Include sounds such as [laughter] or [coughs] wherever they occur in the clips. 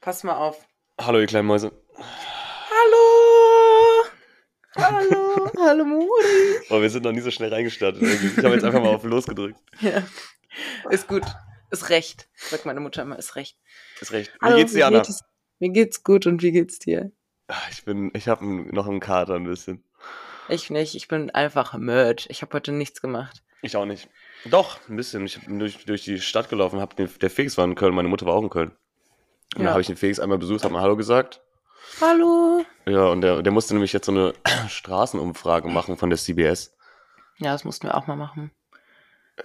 Pass mal auf. Hallo, ihr kleinen Mäuse. Hallo! Hallo! [laughs] Hallo, Muri! Oh, wir sind noch nie so schnell reingestartet. irgendwie. Ich habe jetzt einfach mal auf Los gedrückt. [laughs] Ja. Ist gut. Ist recht. Sagt meine Mutter immer, ist recht. Ist recht. Wie Hallo, geht's dir, Anna? geht es- Mir geht's gut und wie geht's dir? Ah, Ich bin, ich habe noch einen Kater ein bisschen. Ich nicht. Ich bin einfach Merch. Ich habe heute nichts gemacht. Ich auch nicht. Doch, ein bisschen. Ich bin durch, durch die Stadt gelaufen, hab den, der Felix war in Köln, meine Mutter war auch in Köln. Und Ja. dann habe ich den Felix einmal besucht, hab mal Hallo gesagt. Hallo! Ja, und der, der musste nämlich jetzt so eine [clears throat] Straßenumfrage machen von der CBS. Ja, das mussten wir auch mal machen.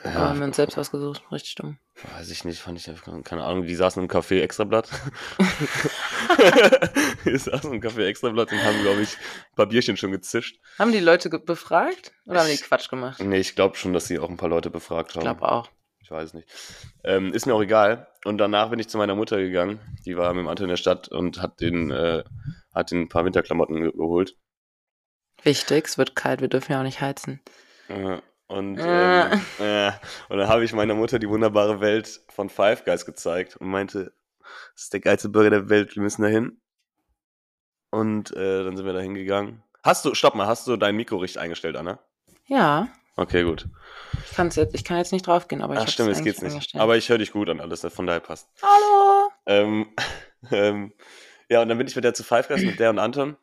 Aber Ja, haben wir uns selbst ausgesucht. Richtig dumm. weiß ich nicht, fand ich keine Ahnung, die saßen im Café Extrablatt. [laughs] die saßen im Café Extrablatt und haben, glaube ich, ein paar Bierchen schon gezischt. Haben die Leute befragt? Oder haben die Quatsch gemacht? Nee, ich glaube schon, dass sie auch ein paar Leute befragt Ich haben. glaube auch. Ich weiß es nicht. Ähm, ist mir auch egal. Und danach bin ich zu meiner Mutter gegangen. Die war mit dem Anton in der Stadt und hat den, äh, hat den ein paar Winterklamotten ge geholt. Wichtig, es wird kalt, wir dürfen ja auch nicht heizen. Äh, und, Äh. ähm, äh, und dann habe ich meiner Mutter die wunderbare Welt von Five Guys gezeigt und meinte, das ist der geilste Burger der Welt, wir müssen da hin. Und äh, dann sind wir da hingegangen. Hast du, stopp mal, hast du dein Mikro richtig eingestellt, Anna? Ja, Okay, gut. ich, kann's jetzt, ich kann jetzt nicht draufgehen, aber ich Ach stimmt, eigentlich geht's nicht. Aber ich höre dich gut an alles, von daher passt. Hallo! Ähm, [laughs] ähm, ja, und dann bin ich mit der zu Five Guys, mit der und Anton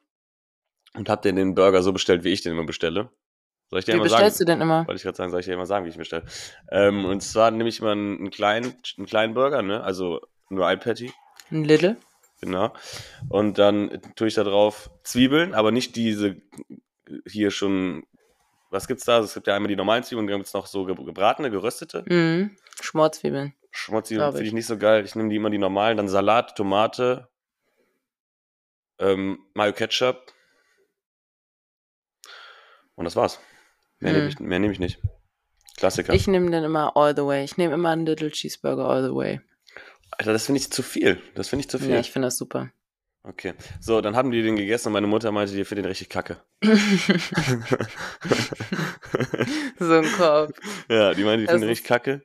und hab den den Burger so bestellt, wie ich den immer bestelle. Soll ich dir Wie mal bestellst sagen? du denn immer? Wollte ich gerade sagen, soll ich dir mal sagen, wie ich bestelle. Ähm, und zwar nehme ich immer einen, einen kleinen, einen kleinen Burger, ne? Also nur ein Patty, Ein Little? genau. Und dann tue ich da drauf Zwiebeln, aber nicht diese hier schon. Was gibt's da? Es gibt ja einmal die normalen Zwiebeln, dann gibt's noch so ge- gebratene, geröstete. Mhm. Schmorzwiebeln. Schmutzzwiebeln Glaub finde ich. ich nicht so geil. Ich nehme die immer die normalen. Dann Salat, Tomate, ähm, Mayo Ketchup. Und das war's. Mehr Hm. nehme ich, mehr nehm ich nicht. Klassiker. Ich nehme den immer all the way. Ich nehme immer einen Little Cheeseburger all the way. Alter, das finde ich zu viel. Das finde ich zu viel. Ja, ich finde das super. Okay. So, dann haben die den gegessen und meine Mutter meinte, die findet den richtig kacke. [laughs] so ein Korb. [laughs] ja, die meinte, die Das findet den richtig kacke.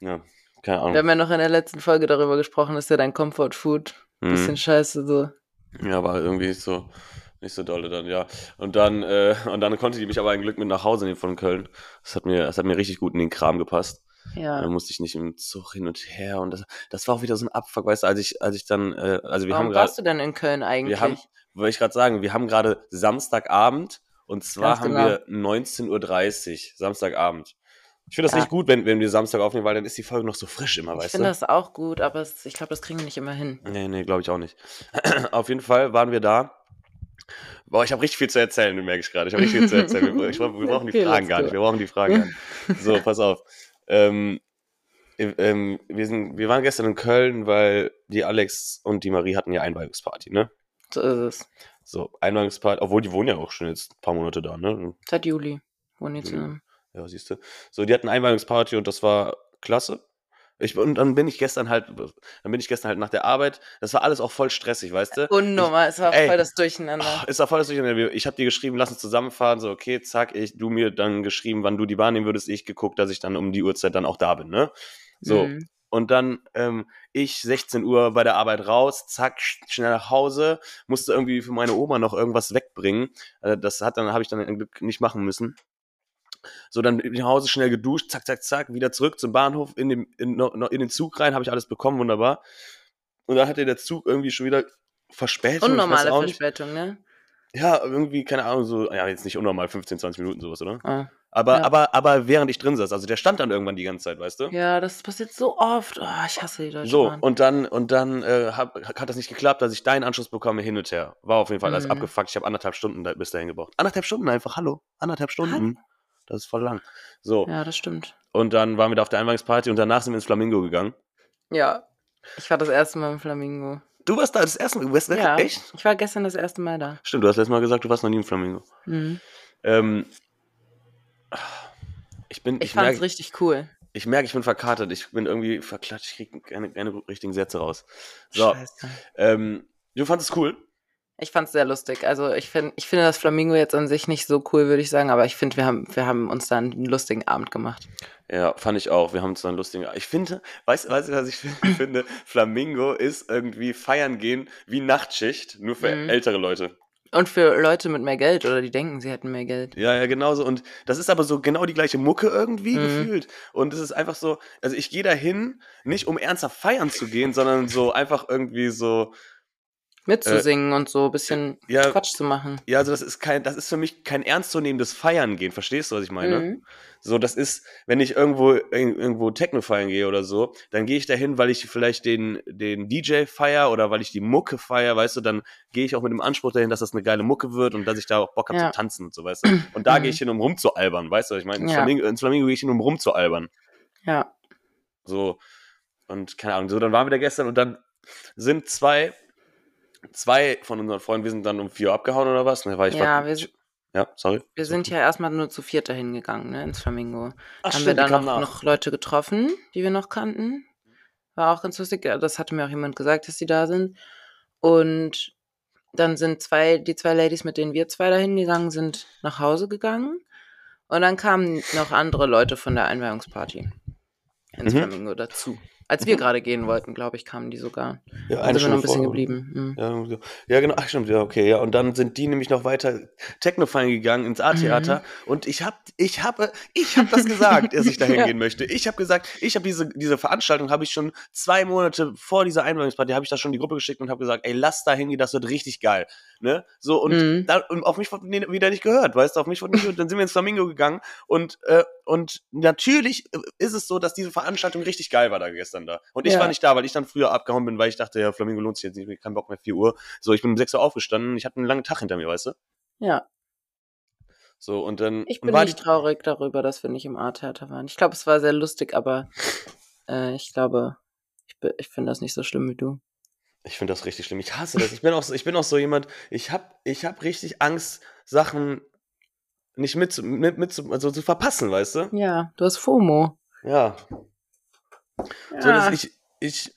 Ja, keine Ahnung. Wir haben ja noch in der letzten Folge darüber gesprochen, dass ja dein Comfort Food Mhm. bisschen scheiße so. Ja, war irgendwie nicht so, nicht so dolle dann, ja. Und dann, äh, und dann konnte die mich aber ein Glück mit nach Hause nehmen von Köln. Das hat mir, das hat mir richtig gut in den Kram gepasst. Ja. Da musste ich nicht im Zug hin und her und das, das war auch wieder so ein Abfuck, weißt du, als ich, als ich dann, äh, also wir Warum haben gerade, warst du denn in Köln eigentlich? wir haben, wollte ich gerade sagen, wir haben gerade Samstagabend und zwar Ganz haben genau. wir 19.30 Uhr, Samstagabend. Ich finde das Ja. nicht gut, wenn, wenn wir Samstag aufnehmen, weil dann ist die Folge noch so frisch immer, ich weißt finde du? das auch gut, aber es, ich glaube, das kriegen wir nicht immer hin. Nee, nee, glaube ich auch nicht. [clears throat] Auf jeden Fall waren wir da. Boah, ich habe richtig viel zu erzählen, merke ich gerade. Ich habe richtig viel zu erzählen. Wir, ich, wir brauchen die [laughs] Fragen gar nicht. Wir brauchen die Fragen gar nicht. So, [laughs] pass auf. Ähm, ähm, wir, sind, wir waren gestern in Köln, weil die Alex und die Marie hatten ja Einweihungsparty, ne? So ist es. So, Einweihungsparty, obwohl die wohnen ja auch schon jetzt ein paar Monate da, ne? Seit Juli wohnen die zusammen. Ja, siehst du. So, die hatten Einweihungsparty und das war klasse. Ich, und dann bin ich gestern halt, dann bin ich gestern halt nach der Arbeit. Das war alles auch voll stressig, weißt du? Unnormal, es war ey. voll das Durcheinander. Oh, ist da voll das Durcheinander. Ich habe dir geschrieben, lass uns zusammenfahren. So, okay, zack, ich, du mir dann geschrieben, wann du die Bahn nehmen würdest. Ich geguckt, dass ich dann um die Uhrzeit dann auch da bin, ne? So. Mhm. Und dann ähm, ich 16 Uhr bei der Arbeit raus, zack, sch- schnell nach Hause, musste irgendwie für meine Oma noch irgendwas wegbringen. Äh, das hat dann, habe ich dann ein Glück nicht machen müssen. So, dann nach Hause schnell geduscht, zack, zack, zack, wieder zurück zum Bahnhof, in, dem, in, in den Zug rein, habe ich alles bekommen, wunderbar. Und dann hatte der Zug irgendwie schon wieder Verspätung. Unnormale. Verspätung, ne? Ja, irgendwie, keine Ahnung, so, ja, jetzt nicht unnormal, 15, 20 Minuten sowas, oder? Oh. Aber, Ja. aber, aber während ich drin saß, also der stand dann irgendwann die ganze Zeit, weißt du? Ja, das passiert so oft. Oh, ich hasse die Deutsche So, Bahn. und dann, und dann äh, hab, hat das nicht geklappt, dass ich deinen Anschluss bekomme, hin und her. War auf jeden Fall alles Mhm. abgefuckt. Ich habe anderthalb Stunden da, bis dahin gebraucht. Anderthalb Stunden einfach, hallo. Anderthalb Stunden. Das ist voll lang. So, Ja, das stimmt. und dann waren wir da auf der Einweihungsparty und danach sind wir ins Flamingo gegangen. Ja. Ich war das erste Mal im Flamingo. Du warst da das erste Mal, du warst Ja. echt? Ich war gestern das erste Mal da. Stimmt, du hast letztes Mal gesagt, du warst noch nie im Flamingo. Mhm. Ähm, ich bin, Ich, ich, fand's merke, richtig cool. ich merke, ich bin verkatert. Ich bin irgendwie verklatscht. Ich kriege keine, keine richtigen Sätze raus. So, ähm, du fandest es cool. Ich fand's sehr lustig. Also ich finde, ich finde das Flamingo jetzt an sich nicht so cool, würde ich sagen, aber ich finde, wir haben, wir haben uns da einen lustigen Abend gemacht. Ja, fand ich auch. Wir haben uns dann lustigen. Ich finde, weißt weißt du, was ich [laughs] finde? Flamingo ist irgendwie feiern gehen wie Nachtschicht, nur für Mhm. ältere Leute. Und für Leute mit mehr Geld oder die denken, sie hätten mehr Geld. Ja, ja, genauso. Und das ist aber so genau die gleiche Mucke irgendwie Mhm. gefühlt. Und es ist einfach so, also ich gehe dahin, nicht um ernsthaft feiern zu gehen, sondern so einfach irgendwie so, Mitzusingen und so ein bisschen Äh, ja, Quatsch zu machen. ja, also das ist kein, das ist für mich kein ernstzunehmendes Feiern gehen. Verstehst du, was ich meine? Mhm. So, das ist, wenn ich irgendwo, ir- irgendwo Techno feiern gehe oder so, dann gehe ich dahin, weil ich vielleicht den, den DJ feier oder weil ich die Mucke feier, weißt du, dann gehe ich auch mit dem Anspruch dahin, dass das eine geile Mucke wird und dass ich da auch Bock habe Ja. zu tanzen und so, weißt du. Und da Mhm. gehe ich hin, um rumzualbern, weißt du, was ich meine, ins, Ja. Flamingo, ins Flamingo gehe ich hin, um rumzualbern. Ja. So, und keine Ahnung, so, dann waren wir da gestern und dann sind zwei, zwei von unseren Freunden, wir sind dann um vier Uhr abgehauen oder was? Ne, weil ich Ja, war, wir, ja, sorry. wir sind ja erstmal nur zu viert dahin gegangen, ne, ins Flamingo. Ach, haben stimmt, wir die da kamen noch, noch Leute getroffen, die wir noch kannten. War auch ganz lustig. Das hatte mir auch jemand gesagt, dass die da sind. Und dann sind zwei, die zwei Ladies, mit denen wir zwei dahin gegangen sind, nach Hause gegangen. Und dann kamen noch andere Leute von der Einweihungsparty ins Mhm. Flamingo dazu. Als wir gerade gehen wollten, glaube ich, kamen die sogar. Ja, Dann sind wir noch ein bisschen vor- geblieben. Mhm. Ja, ja, genau. Ach, stimmt. Ja, okay. Ja, und dann sind die nämlich noch weiter Techno feiern gegangen ins A-Theater. Und ich habe, ich habe, ich habe das gesagt, dass ich da [laughs] hingehen Ja. möchte. Ich habe gesagt, ich habe diese, diese Veranstaltung habe ich schon zwei Monate vor dieser Einweihungsparty habe ich da schon die Gruppe geschickt und habe gesagt, ey, lass da hingehen, das wird richtig geil. Ne? So und, Mhm. da, und auf mich wurde wieder nicht gehört, weißt du, auf mich wurde nicht gehört. Dann sind wir ins Flamingo gegangen und äh, und natürlich ist es so, dass diese Veranstaltung richtig geil war da gestern da. Und ich Ja. war nicht da, weil ich dann früher abgehauen bin, weil ich dachte, ja, Flamingo lohnt sich jetzt nicht, kein Bock mehr, 4 Uhr. So, ich bin um 6 Uhr aufgestanden, ich hatte einen langen Tag hinter mir, weißt du? Ja, So, und dann ich bin war nicht traurig darüber, dass wir nicht im A-Theater waren. Ich glaube, es war sehr lustig, aber äh, ich glaube, ich, ich finde das nicht so schlimm wie du. Ich finde das richtig schlimm. Ich hasse das. Ich bin auch so, ich bin auch so jemand, ich habe ich hab richtig Angst, Sachen nicht mit, mit, mit zu, also zu verpassen, weißt du? Ja, du hast FOMO. Ja. Ja. So, dass ich, ich,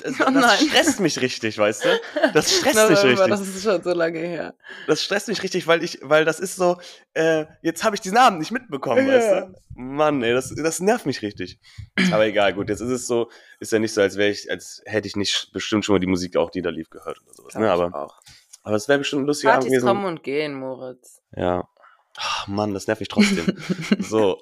das, Oh das stresst mich richtig, weißt du? Das [laughs] stresst mich November, richtig. Das ist schon so lange her. Das stresst mich richtig, weil ich, weil das ist so, äh, jetzt habe ich diesen Abend nicht mitbekommen, Ja. weißt du? Mann, ey, das, das nervt mich richtig. Aber egal, gut, jetzt ist es so, ist ja nicht so, als wäre ich, als hätte ich nicht bestimmt schon mal die Musik auch, die da lief, gehört oder sowas. Ne? Aber, auch. aber es wäre bestimmt ein lustiger Abend Partys gewesen. kommen und gehen, Moritz. Ja. Ach, Mann, das nervt mich trotzdem. [laughs] so.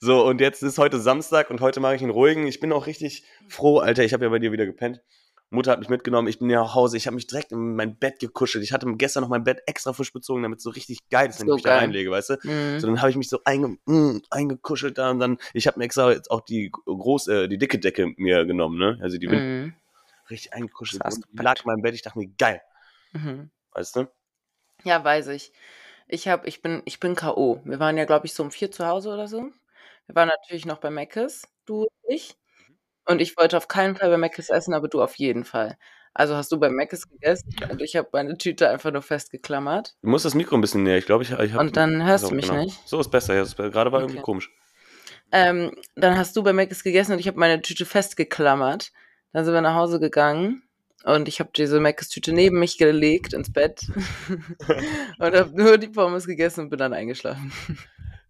So, und jetzt ist heute Samstag und heute mache ich einen ruhigen. Ich bin auch richtig froh, Alter. Ich habe ja bei dir wieder gepennt. Mutter hat mich mitgenommen. Ich bin ja nach Hause. Ich habe mich direkt in mein Bett gekuschelt. Ich hatte gestern noch mein Bett extra frisch bezogen, damit es so richtig geil ist, wenn So ich mich da geil. reinlege, weißt du? Mhm. So, dann habe ich mich so einge mm, eingekuschelt da und dann, ich habe mir extra jetzt auch die große, äh, die dicke Decke mir genommen, ne? Also die Wind Mhm. richtig eingekuschelt Bett. lag in meinem Bett. Ich dachte mir, geil, Mhm. weißt du? Ja, weiß ich. Ich hab, ich bin, ich bin K.O. Wir waren ja, glaube ich, so um vier zu Hause oder so. Wir waren natürlich noch bei Meckes, du und ich. Und ich wollte auf keinen Fall bei Meckes essen, aber du auf jeden Fall. Also hast du bei Meckes gegessen und ich habe meine Tüte einfach nur festgeklammert. Du musst das Mikro ein bisschen näher. Ich glaube, ich, ich habe. Und dann hörst du mich nicht. So ist besser. Ja. Gerade war irgendwie Okay. komisch. Ähm, dann hast du bei Meckes gegessen und ich habe meine Tüte festgeklammert. Dann sind wir nach Hause gegangen und ich habe diese Meckes-Tüte neben mich gelegt ins Bett [laughs] [laughs] und habe nur die Pommes gegessen und bin dann eingeschlafen.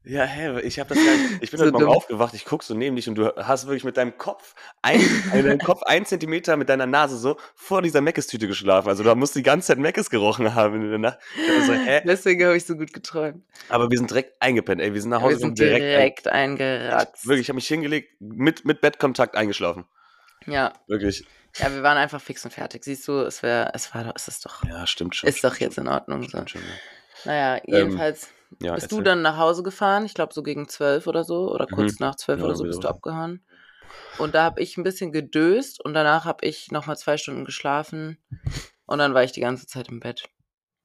Ja, hä, ich habe das gar nicht. Ich bin So heute Morgen dumm. aufgewacht, ich guck so neben dich und du hast wirklich mit deinem Kopf ein, also deinem [laughs] Kopf ein Zentimeter mit deiner Nase so vor dieser Meckes-Tüte geschlafen. Also du musst die ganze Zeit Meckes gerochen haben in der Nacht. So, hä? Deswegen habe ich so gut geträumt. Aber wir sind direkt eingepennt, ey. Wir sind nach Wir Hause sind gekommen, direkt, ein- eingeratzt. Wirklich, ich habe mich hingelegt, mit, mit Bettkontakt eingeschlafen. Ja. Wirklich. ja, wir waren einfach fix und fertig. Siehst du, es wäre, es war, doch- es ist doch, Ja, stimmt schon. ist doch jetzt in Ordnung so. schon, stimmt schon, ja. Naja, jedenfalls Ja, bist du erzähl. dann nach Hause gefahren. Ich glaube so gegen zwölf oder so oder kurz Mhm. nach zwölf Ja, oder so bist du abgehauen. Und da habe ich ein bisschen gedöst und danach habe ich noch mal zwei Stunden geschlafen und dann war ich die ganze Zeit im Bett.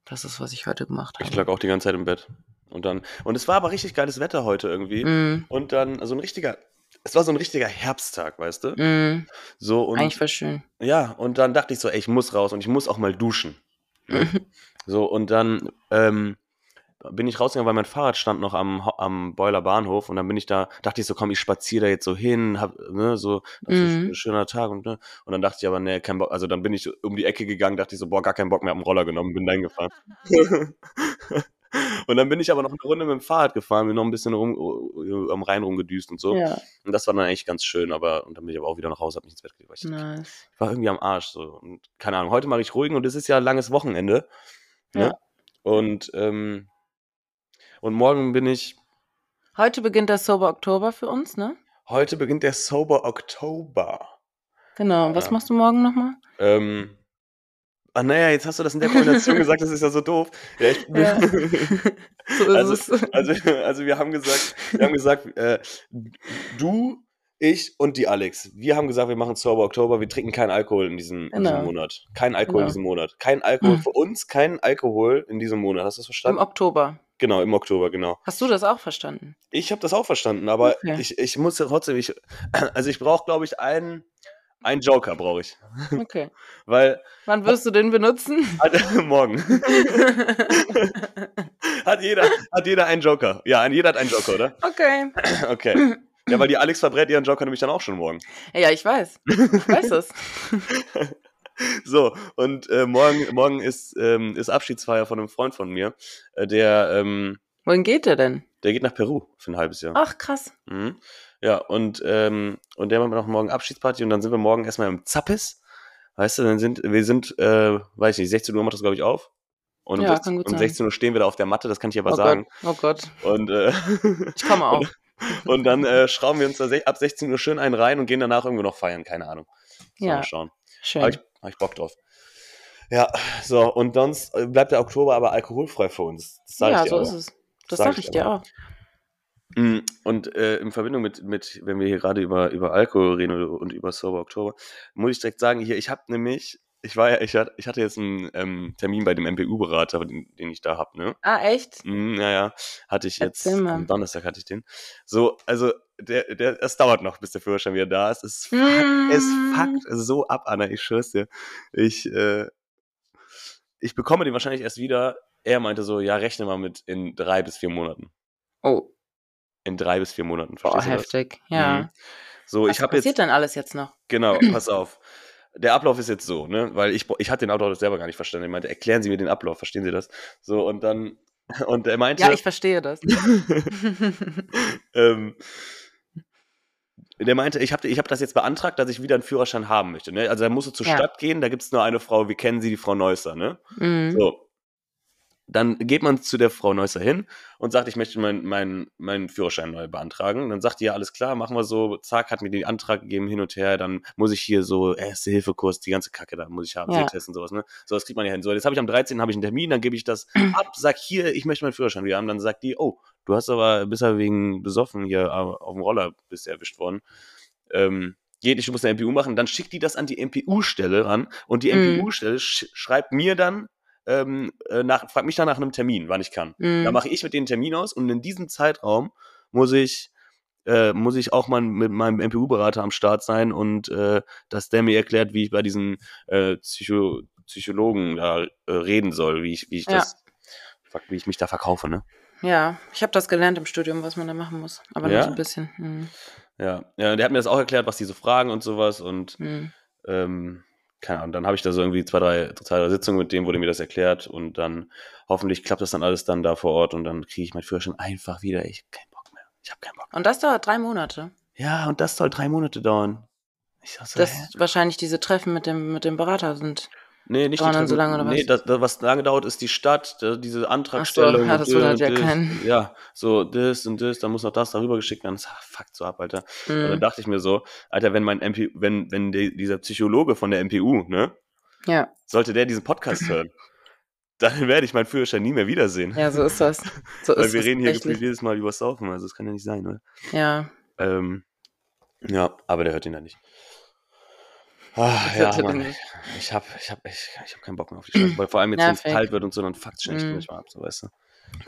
Das ist, was ich heute gemacht habe. Ich lag auch die ganze Zeit im Bett. Und dann, und es war aber richtig geiles Wetter heute irgendwie. Mm, Und dann so ein richtiger, es war so ein richtiger Herbsttag, weißt du? mm, So und eigentlich war schön. ja, und dann dachte ich so, ey, ich muss raus und ich muss auch mal duschen. Ne? Mhm. [laughs] So, und dann ähm, bin ich rausgegangen, weil mein Fahrrad stand noch am, am Beuler Bahnhof und dann bin ich da, dachte ich so, komm, ich spaziere da jetzt so hin, hab, ne, so, Mhm. ein schöner Tag und, ne, und dann dachte ich aber, nee, kein Bock, also dann bin ich um die Ecke gegangen, dachte ich so, boah, gar keinen Bock mehr, hab einen Roller genommen, bin dahin gefahren. [laughs] und dann bin ich aber noch eine Runde mit dem Fahrrad gefahren, bin noch ein bisschen rum, am Rhein rumgedüst und so. Ja, Und das war dann eigentlich ganz schön, aber, und dann bin ich aber auch wieder nach Hause, hab mich ins Bett gelegt, weil ich, nice. ich war irgendwie am Arsch, so, und keine Ahnung, heute mache ich ruhigen und es ist ja ein langes Wochenende, ne, Ja. und, ähm, und morgen bin ich, Heute beginnt der Sober Oktober für uns, ne? heute beginnt der Sober Oktober. Genau. Was Ja. machst du morgen nochmal? Ähm, ah, naja, jetzt hast du das in der Kombination [laughs] gesagt, das ist ja so doof. Ja, ich, Ja. [laughs] So ist also, es. also, also wir haben gesagt, wir haben gesagt, äh, du, ich und die Alex, wir haben gesagt, wir machen Sober Oktober, wir trinken keinen Alkohol in diesem, in diesem Genau. Monat. Kein Alkohol in Genau. diesem Monat. Kein Alkohol Mhm. [laughs] für uns, kein Alkohol in diesem Monat. Hast du das Im verstanden? Oktober. Genau, im Oktober, genau. Hast du das auch verstanden? Ich habe das auch verstanden, aber Okay. ich, ich muss ja trotzdem, ich, [clears throat] also ich brauche, glaube ich, einen, einen Joker brauche ich. [laughs] Okay. Weil, Wann wirst du den benutzen? [laughs] [laughs] morgen. hat, jeder, hat jeder einen Joker. Ja, jeder hat einen Joker, oder? okay. [clears throat] Okay. Ja, weil die Alex verbrät ihren Joker nämlich dann auch schon morgen. Ja, ich weiß. Ich weiß es. [laughs] So, und äh, morgen, morgen ist, ähm, ist Abschiedsfeier von einem Freund von mir. Äh, der, ähm, Wohin geht der denn? der geht nach Peru für ein halbes Jahr. Ach, krass. Mhm. Ja, und, ähm, und der macht noch morgen Abschiedsparty und dann sind wir morgen erstmal im Zappes. Weißt du, dann sind, wir sind, äh, weiß nicht, 16 Uhr macht das, glaube ich, auf. Und um, Ja, 16, kann gut um sein. 16 Uhr stehen wir da auf der Matte, das kann ich aber oh sagen. Gott. Oh Gott. Und, äh, Ich komme [laughs] auch. und dann äh, schrauben wir uns da ab 16 Uhr schön einen rein und gehen danach irgendwo noch feiern, keine Ahnung. Ja. wir schauen. Schön. Habe ich, Bock drauf. Ja, so, und sonst äh, bleibt der Oktober aber alkoholfrei für uns. Das sage ja, ich dir so aber. ist es. Das Sag sag ich ich dir aber. auch. Mm, Und äh, in Verbindung mit, mit, wenn wir hier gerade über, über Alkohol reden und über Sober Oktober, muss ich direkt sagen, hier, ich habe nämlich, ich war ja, ich hatte, ich hatte jetzt einen ähm, Termin bei dem MPU-Berater, den, den ich da habe, ne? Ah, echt? Mm, Naja, hatte ich jetzt, Erzähl mal. am Donnerstag hatte ich den. So, also, der, der, es dauert noch, bis der Führerschein wieder da ist. Es, fuck, es Mm. fuckt so ab, Anna, ich schwör's dir. Ich, äh, ich bekomme den wahrscheinlich erst wieder. Er meinte so, ja, rechne mal mit in drei bis vier Monaten. Oh, In drei bis vier Monaten, verstehst du das? heftig. Ja. Mhm. So, Was ich habe jetzt, passiert denn alles jetzt noch? genau, [clears throat] pass auf. Der Ablauf ist jetzt so, ne, weil ich, ich hatte den Ablauf selber gar nicht verstanden. Er meinte, erklären Sie mir den Ablauf, verstehen Sie das? So, und dann, [laughs] und er meinte, Ja, ich verstehe das. [laughs] [laughs] ähm, der meinte, ich habe ich hab das jetzt beantragt, dass ich wieder einen Führerschein haben möchte. Ne? Also da musst du zur Ja. Stadt gehen, da gibt es nur eine Frau, wir kennen sie, die Frau Neusser, ne? Mhm. So. Dann geht man zu der Frau Neusser hin und sagt, ich möchte meinen mein, meinen Führerschein neu beantragen. Dann sagt die, ja, alles klar, machen wir so. Zack, hat mir den Antrag gegeben, hin und her. Dann muss ich hier so Erste-Hilfe-Kurs, die ganze Kacke da muss ich haben, Ja. Sehtest und sowas. Ne? So, das kriegt man ja hin. So, jetzt habe ich am 13. habe ich einen Termin, dann gebe ich das [clears throat] ab, sag hier, ich möchte meinen Führerschein wieder haben. Dann sagt die, oh, du hast aber, bist ja wegen besoffen hier auf dem Roller bist du erwischt worden. Ähm, geht, ich muss eine MPU machen, dann schickt die das an die MPU-Stelle ran und die Mhm. MPU-Stelle sch schreibt mir dann, ähm, äh, nach, fragt mich dann nach einem Termin, wann ich kann. Mhm. Dann mache ich mit denen einen Termin aus und in diesem Zeitraum muss ich, äh, muss ich auch mal mit meinem MPU-Berater am Start sein und äh, dass der mir erklärt, wie ich bei diesen äh, Psycho Psychologen da äh, reden soll, wie ich, wie ich Ja. das, wie ich mich da verkaufe, ne? Ja, ich habe das gelernt im Studium, was man da machen muss. Aber Ja? ein bisschen. Mhm. Ja. ja, der hat mir das auch erklärt, was die so fragen und sowas und Mhm. ähm, keine Ahnung, dann habe ich da so irgendwie zwei drei, zwei, drei Sitzungen mit dem, wurde mir das erklärt und dann hoffentlich klappt das dann alles dann da vor Ort und dann kriege ich meinen Führerschein einfach wieder. Ich hab keinen Bock mehr. Ich habe keinen Bock. Und das dauert drei Monate. Ja, und das soll drei Monate dauern. Ich sag so, Das hä? wahrscheinlich diese Treffen mit dem, mit dem Berater sind. Nee, nicht dauern die dann so lange, oder Nee, was? das, das, was lange dauert, ist die Stadt, diese Antragstellung. ja, das wundert ja keinen. Ja, so das und das, dann muss noch das darüber geschickt werden. Das fuckt so ab, Alter. Und dann Mhm. dachte ich mir so, Alter, wenn mein MP, wenn, wenn die, dieser Psychologe von der MPU, ne, Ja, sollte der diesen Podcast hören, dann werde ich meinen Führerschein nie mehr wiedersehen. ja, so ist das. So [laughs] Weil ist wir reden hier gefühlt jedes Mal über Saufen, also das kann ja nicht sein, oder? Ja, Ähm, ja, aber der hört ihn dann nicht. Das ja, Mann, ich hab, ich hab, ich, ich hab keinen Bock mehr auf die Scheiße. Weil vor allem jetzt, wenn es kalt wird und so, dann fuckt es schnell Mhm. manchmal ab, so weißt du.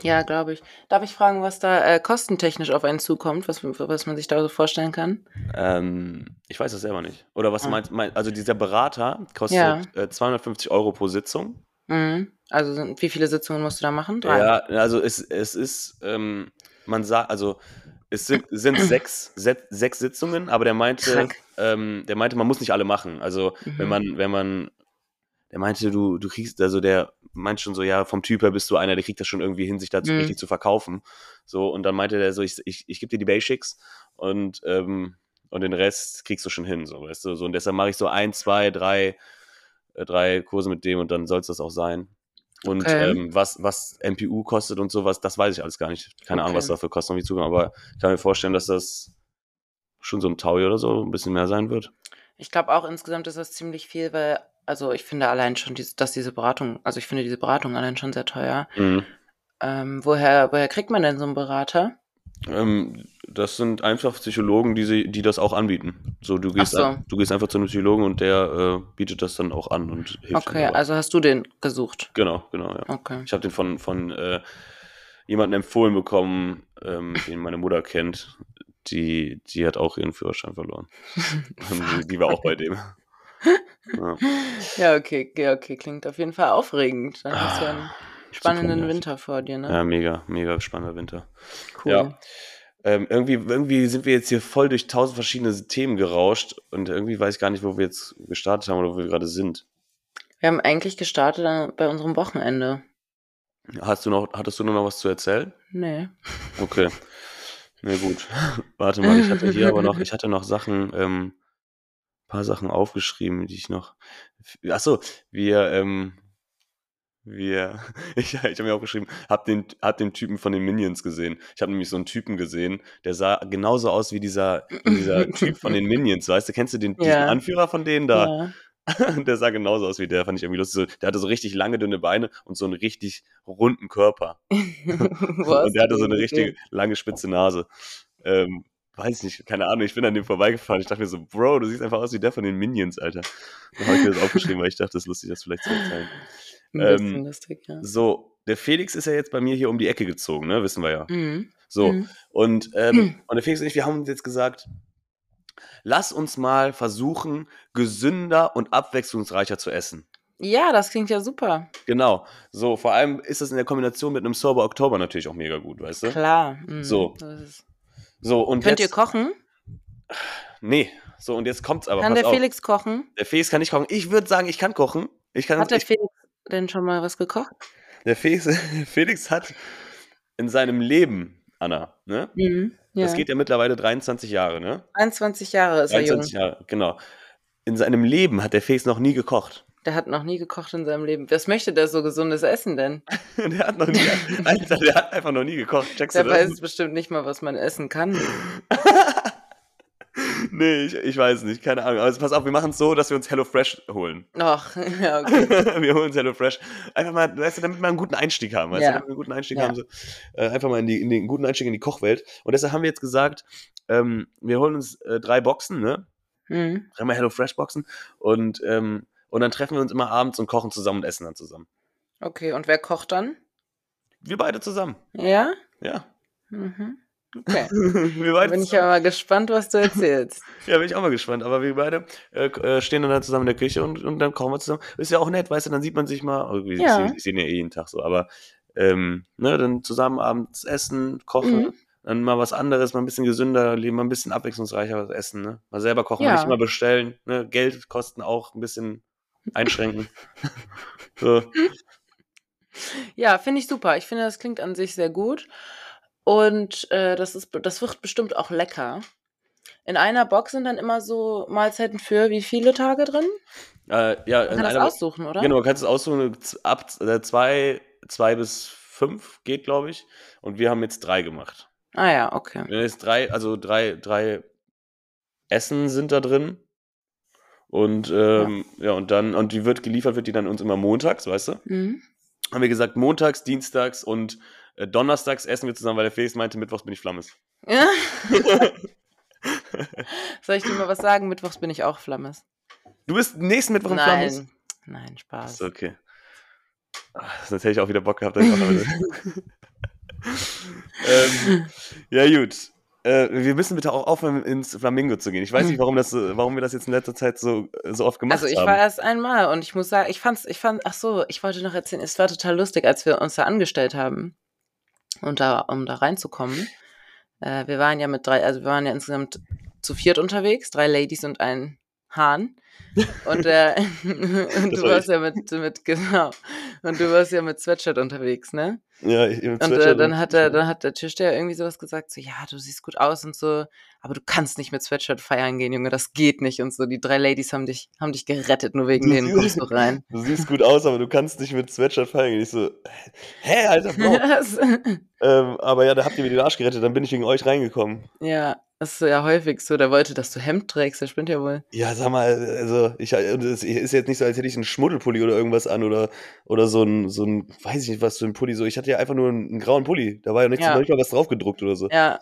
ja, glaube ich. Darf ich fragen, was da äh, kostentechnisch auf einen zukommt, was, was man sich da so vorstellen kann? Ähm, ich weiß das selber nicht. Oder was Ah. meint, meint, also dieser Berater kostet Ja. äh, 250 Euro pro Sitzung. Mhm. Also sind, wie viele Sitzungen musst du da machen? Drei. Ja, also es, es ist, ähm, man sagt, also es sind, sind [clears throat] sechs, se- sechs Sitzungen, aber der meinte, Krank. Ähm, der meinte, man muss nicht alle machen. Also wenn Mhm. man, wenn man, der meinte, du, du kriegst, also der meint schon so, ja, vom Typ her bist du einer, der kriegt das schon irgendwie hin, sich dazu Mhm. richtig zu verkaufen. So, und dann meinte der so, ich, ich, ich gebe dir die Basics und, ähm, und den Rest kriegst du schon hin, so, weißt du, so, und deshalb mache ich so ein, zwei, drei, äh, drei Kurse mit dem und dann soll es das auch sein. Und Okay. ähm, was, was MPU kostet und sowas, das weiß ich alles gar nicht. Keine Ahnung, was Okay. dafür kostet, noch nicht zugekommen, aber ich kann mir vorstellen, dass das schon so ein Taui oder so ein bisschen mehr sein wird. Ich glaube auch insgesamt ist das ziemlich viel, weil, also ich finde allein schon, dass diese Beratung, also ich finde diese Beratung allein schon sehr teuer. Mhm. Ähm, woher, woher kriegt man denn so einen Berater? Ähm, das sind einfach Psychologen, die, sie, die das auch anbieten. So, du gehst, so. du gehst einfach zu einem Psychologen und der äh, bietet das dann auch an und hilft Okay, also hast du den gesucht? Genau, genau, ja. Okay. Ich habe den von, von äh, jemandem empfohlen bekommen, ähm, den meine Mutter kennt. Die, die hat auch ihren Führerschein verloren. Und [laughs] die, die war auch bei dem. Ja. Ja, okay, okay, klingt auf jeden Fall aufregend. Dann hast du einen spannenden nervig. Winter vor dir, ne? ja, mega, mega spannender Winter. cool. Ja. Ähm, irgendwie, irgendwie sind wir jetzt hier voll durch tausend verschiedene Themen gerauscht und irgendwie weiß ich gar nicht, wo wir jetzt gestartet haben oder wo wir gerade sind. Wir haben eigentlich gestartet an- bei unserem Wochenende. Hast du noch, hattest du noch was zu erzählen? Nee. Okay. [laughs] Na gut. [laughs] Warte mal, ich hatte hier aber noch, ich [laughs] hatte noch Sachen, ähm, paar Sachen aufgeschrieben, die ich noch. Achso, wir, ähm, wir, [laughs] ich, ich habe mir aufgeschrieben, hab den, hab den Typen von den Minions gesehen. Ich habe nämlich so einen Typen gesehen, der sah genauso aus wie dieser, dieser Typ von den Minions, weißt du? Kennst du den, diesen Ja. Anführer von denen da? Ja. [laughs] Der sah genauso aus wie der, fand ich irgendwie lustig. So, der hatte so richtig lange, dünne Beine und so einen richtig runden Körper. [laughs] [laughs] Und der hatte so eine richtig lange, spitze Nase. Ähm, weiß nicht, keine Ahnung, ich bin an dem vorbeigefahren. Ich dachte mir so, Bro, du siehst einfach aus wie der von den Minions, Alter. Dann habe ich mir das aufgeschrieben, weil ich dachte, das ist lustig, das vielleicht zu erzählen. Ein Ähm, lustig, ja. So, der Felix ist ja jetzt bei mir hier um die Ecke gezogen, ne? Wissen wir ja. Mhm. So, Mhm. und, ähm, [clears throat] und der Felix und ich, wir haben uns jetzt gesagt, lass uns mal versuchen, gesünder und abwechslungsreicher zu essen. Ja, das klingt ja super. Genau. So, vor allem ist das in der Kombination mit einem Sober Oktober natürlich auch mega gut, weißt du? Klar. Mhm. So. So, und Könnt ihr jetzt, kochen? Nee, so, und jetzt kommt's aber. Kann der auf. Felix kochen? Der Felix kann nicht kochen. Ich würde sagen, ich kann kochen. Ich kann, Hat der ich, Felix denn schon mal was gekocht? der Felix, [laughs] Felix hat in seinem Leben, Anna, ne? Mhm. Ja. Das geht ja mittlerweile 23 Jahre, ne? 21 Jahre ist er jung. 23 Jahre, genau. In seinem Leben hat der Felix noch nie gekocht. Der hat noch nie gekocht in seinem Leben. Was möchte der so gesundes Essen denn? [laughs] der hat noch nie, Alter, der hat einfach noch nie gekocht. Checkst Der weiß bestimmt nicht mal, was man essen kann. [laughs] nee, ich, ich weiß nicht, keine Ahnung. Also pass auf, wir machen es so, dass wir uns HelloFresh holen. Ach, [laughs] ja, okay. [laughs] wir holen uns HelloFresh. Einfach mal, weißt du, damit wir einen guten Einstieg haben. Weißt Ja. du, damit wir einen guten Einstieg Ja. haben. So, äh, einfach mal in, die, in den guten Einstieg in die Kochwelt. Und deshalb haben wir jetzt gesagt, ähm, wir holen uns äh, drei Boxen, ne? Mhm. Dreimal HelloFresh-Boxen. Und, ähm, und dann treffen wir uns immer abends und kochen zusammen und essen dann zusammen. Okay, und wer kocht dann? Wir beide zusammen. Ja? Ja. Mhm. Okay. wir Da beide bin ich ja mal gespannt, was du erzählst. [laughs] Ja, bin ich auch mal gespannt. Aber wir beide äh, äh, stehen dann, zusammen in der Küche und, und dann kochen wir zusammen. Ist ja auch nett, weißt du, dann sieht man sich mal. oh, Wir Ja. sehen, ja eh jeden Tag so, aber ähm, ne, dann zusammen abends essen, kochen, Mhm. dann mal was anderes, mal ein bisschen gesünder leben, mal ein bisschen abwechslungsreicher essen, ne? Mal selber kochen, Ja. nicht immer bestellen, ne? Geld kosten auch ein bisschen einschränken. [laughs] so. [laughs] Ja, finde ich super. Ich finde, das klingt an sich sehr gut. Und äh, das, ist, das wird bestimmt auch lecker. In einer Box sind dann immer so Mahlzeiten für wie viele Tage drin? Äh, ja, Man in kann das einer- aussuchen, oder? Genau, du kannst es aussuchen, ab äh, zwei, zwei bis fünf geht, glaube ich. Und wir haben jetzt drei gemacht. Ah ja, okay. Jetzt drei, also drei, drei Essen sind da drin. Und ähm, ja. und dann, und die wird geliefert, wird die dann uns immer montags, weißt du? Mhm. Haben wir gesagt, montags, dienstags und äh, donnerstags essen wir zusammen, weil der Felix meinte, mittwochs bin ich Flammes. Ja. [laughs] Soll ich dir mal was sagen? Mittwochs bin ich auch Flammes. Du bist nächsten Mittwoch in Flammes? Nein. Nein, Spaß. Ist okay. Ach, sonst hätte ich auch wieder Bock gehabt. [laughs] [laughs] ähm, ja, gut. Äh, wir müssen bitte auch aufhören, ins Flamingo zu gehen. Ich weiß Hm. nicht, warum, das, warum wir das jetzt in letzter Zeit so, so oft gemacht Also ich haben. war erst einmal und ich muss sagen, ich fand's, ich fand, ach so, ich wollte noch erzählen, es war total lustig, als wir uns da angestellt haben und da, um da reinzukommen. Äh, wir waren ja mit drei, also wir waren ja insgesamt zu viert unterwegs, drei Ladies und ein Hahn. [laughs] Und, äh, [laughs] und du war warst ja mit, mit, [laughs] genau, und du warst ja mit Sweatshirt unterwegs, ne? Ja, ich, Und äh, dann hat der, dann hat der Türsteher irgendwie sowas gesagt, so, ja, du siehst gut aus und so, aber du kannst nicht mit Sweatshirt feiern gehen, Junge, das geht nicht und so. Die drei Ladies haben dich, haben dich gerettet, nur wegen Du denen siehst- kommst du rein. [laughs] Du siehst gut aus, aber du kannst nicht mit Sweatshirt feiern gehen. Ich so, hä, Alter, [laughs] Bro. Ähm, aber ja, da habt ihr mir den Arsch gerettet, dann bin ich wegen euch reingekommen. ja, das ist ja häufig so, der wollte, dass du Hemd trägst, der spinnt ja wohl. Ja, sag mal, also ich es ist jetzt nicht so, als hätte ich einen Schmuddelpulli oder irgendwas an oder, oder so ein, so ein, weiß ich nicht, was für ein Pulli. So, ich hatte ja einfach nur einen, einen grauen Pulli. Da war ja nicht, Ja. nicht mal was drauf gedruckt oder so. Ja,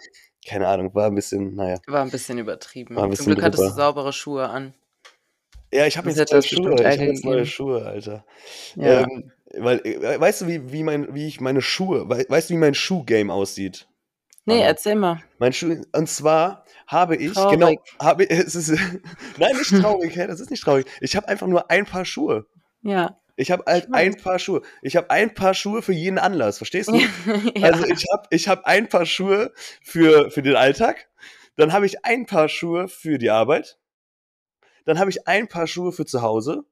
Keine Ahnung, war ein bisschen, naja. war ein bisschen übertrieben. Ein bisschen Zum Glück hattest du drüber. saubere Schuhe an. Ja, ich habe jetzt neue Schuhe. Ich Ärger jetzt neue. Schuhe, Alter. Ja. Ähm, weil, äh, weißt du, wie, wie, mein, wie ich meine Schuhe, wei- weißt du, wie mein Schuhgame aussieht? nee, Anna? erzähl mal. Mein Schuh, und zwar habe ich, Traurig. genau, habe [laughs] es ist, [laughs] nein, nicht traurig, das ist nicht traurig. Ich habe einfach nur ein Paar Schuhe. Ja. Ich habe halt ein Paar Schuhe. Ich habe ein Paar Schuhe für jeden Anlass, verstehst du? [laughs] ja. Also ich habe ich hab ein Paar Schuhe für, für den Alltag, dann habe ich ein Paar Schuhe für die Arbeit, dann habe ich ein Paar Schuhe für zu Hause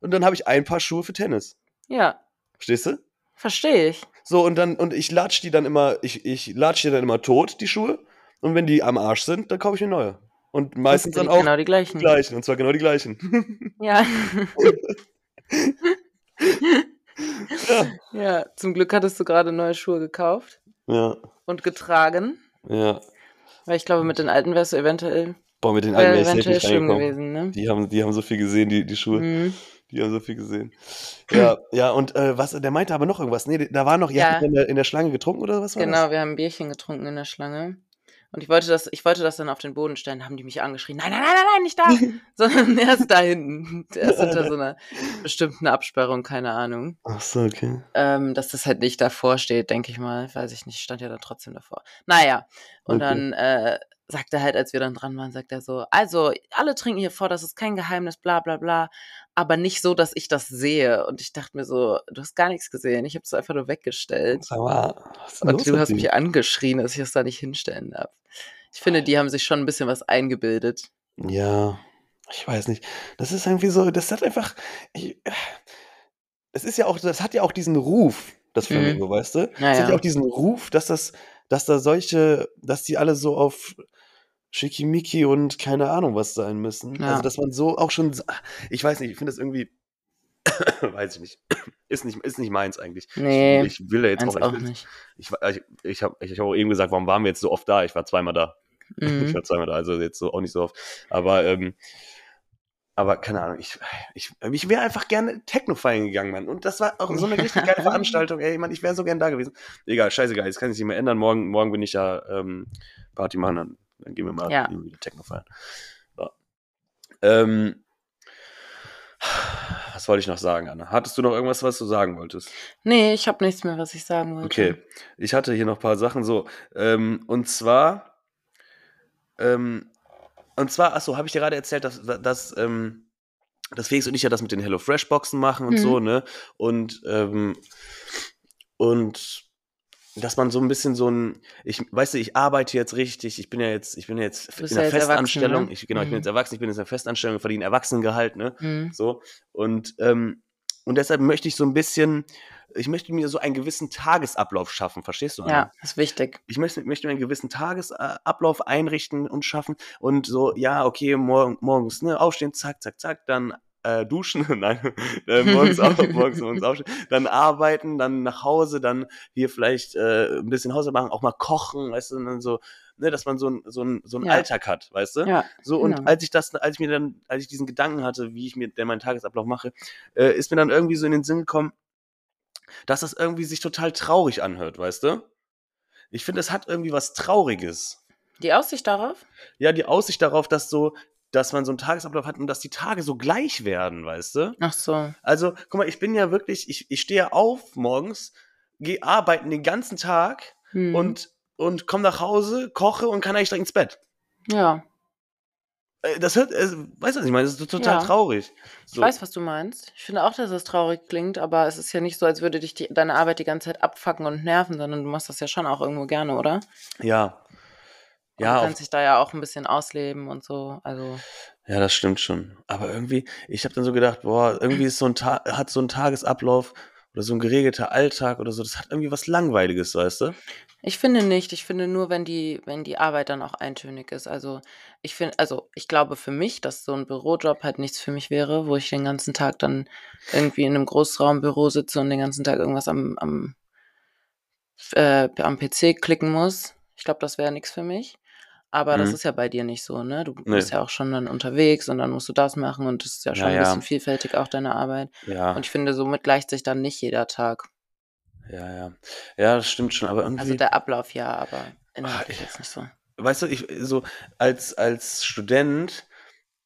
und dann habe ich ein Paar Schuhe für Tennis. ja, Verstehst du? verstehe ich. So, und dann, und ich latsch die dann immer, ich, ich latsch die dann immer tot, die Schuhe. Und wenn die am Arsch sind, dann kaufe ich mir neue. Und meistens dann sind auch Genau die die gleichen. gleichen, und zwar genau die gleichen. Ja. [laughs] [laughs] ja. [laughs] ja, zum Glück hattest du gerade neue Schuhe gekauft Ja, und getragen. ja. Weil ich glaube, mit den alten wärst du eventuell, Boah, mit den alten safe eventuell nicht schlimm gewesen, ne? Die haben, die haben so viel gesehen, die, die Schuhe. Mhm. Die haben so viel gesehen. Ja, ja, und äh, was, der meinte aber noch irgendwas. Nee, da war noch, ihr Ja. habt in der, in der Schlange getrunken oder was war Genau, wir haben ein Bierchen getrunken in der Schlange. Und ich wollte das, ich wollte das dann auf den Boden stellen, haben die mich angeschrien, nein, nein, nein, nein, nicht da, [laughs] sondern erst da hinten. Erst hinter so einer bestimmten Absperrung, keine Ahnung. Ach so, okay. Ähm, dass das halt nicht davor steht, denke ich mal. Weiß ich nicht, stand ja dann trotzdem davor. Naja, und Okay. dann äh, sagt er halt, als wir dann dran waren, sagt er so, also, alle trinken hier vor, das ist kein Geheimnis, bla bla bla, aber nicht so, dass ich das sehe. Und ich dachte mir so, du hast gar nichts gesehen, ich habe es einfach nur weggestellt. Sag mal, denn Und du hast mich angeschrien, dass ich das da nicht hinstellen darf. Ich finde, die haben sich schon ein bisschen was eingebildet. Ja, ich weiß nicht. Das ist irgendwie so, das hat einfach. Ich, es ist ja auch, das hat ja auch diesen Ruf, das Mhm. Flamingo, weißt du? Ja, Es hat ja ja. auch diesen Ruf, dass das, dass da solche, dass die alle so auf Schickimicki und keine Ahnung was sein müssen. Ja. Also, dass man so auch schon, ich weiß nicht, ich finde das irgendwie, [coughs] weiß ich nicht, [coughs] ist nicht, ist nicht meins eigentlich. Nee, ich, ich will da jetzt auch, auch ich, nicht. ich, ich, ich habe ich hab auch eben gesagt, warum waren wir jetzt so oft da? Ich war zweimal da. [laughs] Ich Mhm. war zweimal da, also jetzt so auch nicht so oft. Aber, ähm, aber keine Ahnung, ich, ich, ich wäre einfach gerne Techno feiern gegangen, Mann. Und das war auch so eine richtig geile [laughs] Veranstaltung, ey, Mann, ich wäre so gern da gewesen. Egal, scheißegal, jetzt kann ich nicht mehr ändern. Morgen, morgen bin ich ja ähm, Party machen, dann, dann gehen wir mal Ja. irgendwie Techno feiern. So. Ähm, was wollte ich noch sagen, Anna? Hattest du noch irgendwas, was du sagen wolltest? Nee, ich habe nichts mehr, was ich sagen wollte. Okay, ich hatte hier noch ein paar Sachen so. Ähm, und zwar, ähm, und zwar, achso, habe ich dir gerade erzählt, dass, dass, ähm, dass Felix und ich ja das mit den HelloFresh-Boxen machen und Mhm. so, ne? Und, ähm, und dass man so ein bisschen so ein, ich, weißt du, ich arbeite jetzt richtig, ich bin ja jetzt, ich bin ja jetzt in ja einer jetzt erwachsen, Festanstellung, ne? ich, genau, ich bin Mhm. jetzt erwachsen, ich bin jetzt in einer Festanstellung, verdiene Erwachsenengehalt, ne? Mhm. So. Und, ähm, und deshalb möchte ich so ein bisschen, ich möchte mir so einen gewissen Tagesablauf schaffen, verstehst du? Anna? Ja, ist wichtig. Ich möchte, möchte mir einen gewissen Tagesablauf einrichten und schaffen und so, ja, okay, morgen, morgens ne, aufstehen, zack, zack, zack, dann äh, duschen, [laughs] nein, [laughs] äh, morgens, auf, morgens, morgens aufstehen, dann arbeiten, dann nach Hause, dann hier vielleicht äh, ein bisschen Haushalt machen, auch mal kochen, weißt du, und dann so, ne, dass man so, ein, so, ein, so einen Ja. Alltag hat, weißt du? Ja, So, und genau. als ich das, als ich mir dann, als ich diesen Gedanken hatte, wie ich mir denn meinen Tagesablauf mache, äh, ist mir dann irgendwie so in den Sinn gekommen, dass das irgendwie sich total traurig anhört, weißt du? Ich finde, es hat irgendwie was Trauriges. Die Aussicht darauf? Ja, die Aussicht darauf, dass so, dass man so einen Tagesablauf hat und dass die Tage so gleich werden, weißt du? Ach so. Also, guck mal, ich bin ja wirklich, ich, ich stehe auf morgens, gehe arbeiten den ganzen Tag Hm. und und komme nach Hause, koche und kann eigentlich direkt ins Bett. Ja. Äh, Das hört, äh, weißt du, was ich meine? Das ist total Ja. traurig. So. Ich weiß, was du meinst. Ich finde auch, dass es traurig klingt, aber es ist ja nicht so, als würde dich die, deine Arbeit die ganze Zeit abfacken und nerven, sondern du machst das ja schon auch irgendwo gerne, oder? Ja. Ja, du auf, kannst dich da ja auch ein bisschen ausleben und so. Also, ja, das stimmt schon. Aber irgendwie, ich habe dann so gedacht, boah, irgendwie ist so ein Ta hat so ein Tagesablauf oder so ein geregelter Alltag oder so, das hat irgendwie was Langweiliges, weißt du? ich finde nicht. Ich finde nur, wenn die, wenn die Arbeit dann auch eintönig ist. Also, ich finde, also ich glaube für mich, dass so ein Bürojob halt nichts für mich wäre, wo ich den ganzen Tag dann irgendwie in einem Großraumbüro sitze und den ganzen Tag irgendwas am, am, äh, am PC klicken muss. Ich glaube, das wäre nichts für mich. Aber das Mhm. ist ja bei dir nicht so, ne? Du Nee. bist ja auch schon dann unterwegs und dann musst du das machen und das ist ja schon Ja, ein ja. bisschen vielfältig auch deine Arbeit. Ja, Und ich finde, somit gleicht sich dann nicht jeder Tag. ja, ja. Ja, das stimmt schon, aber Also irgendwie, der Ablauf ja, aber ah, inhaltlich ich, jetzt nicht so. weißt du, ich, so, als, als Student,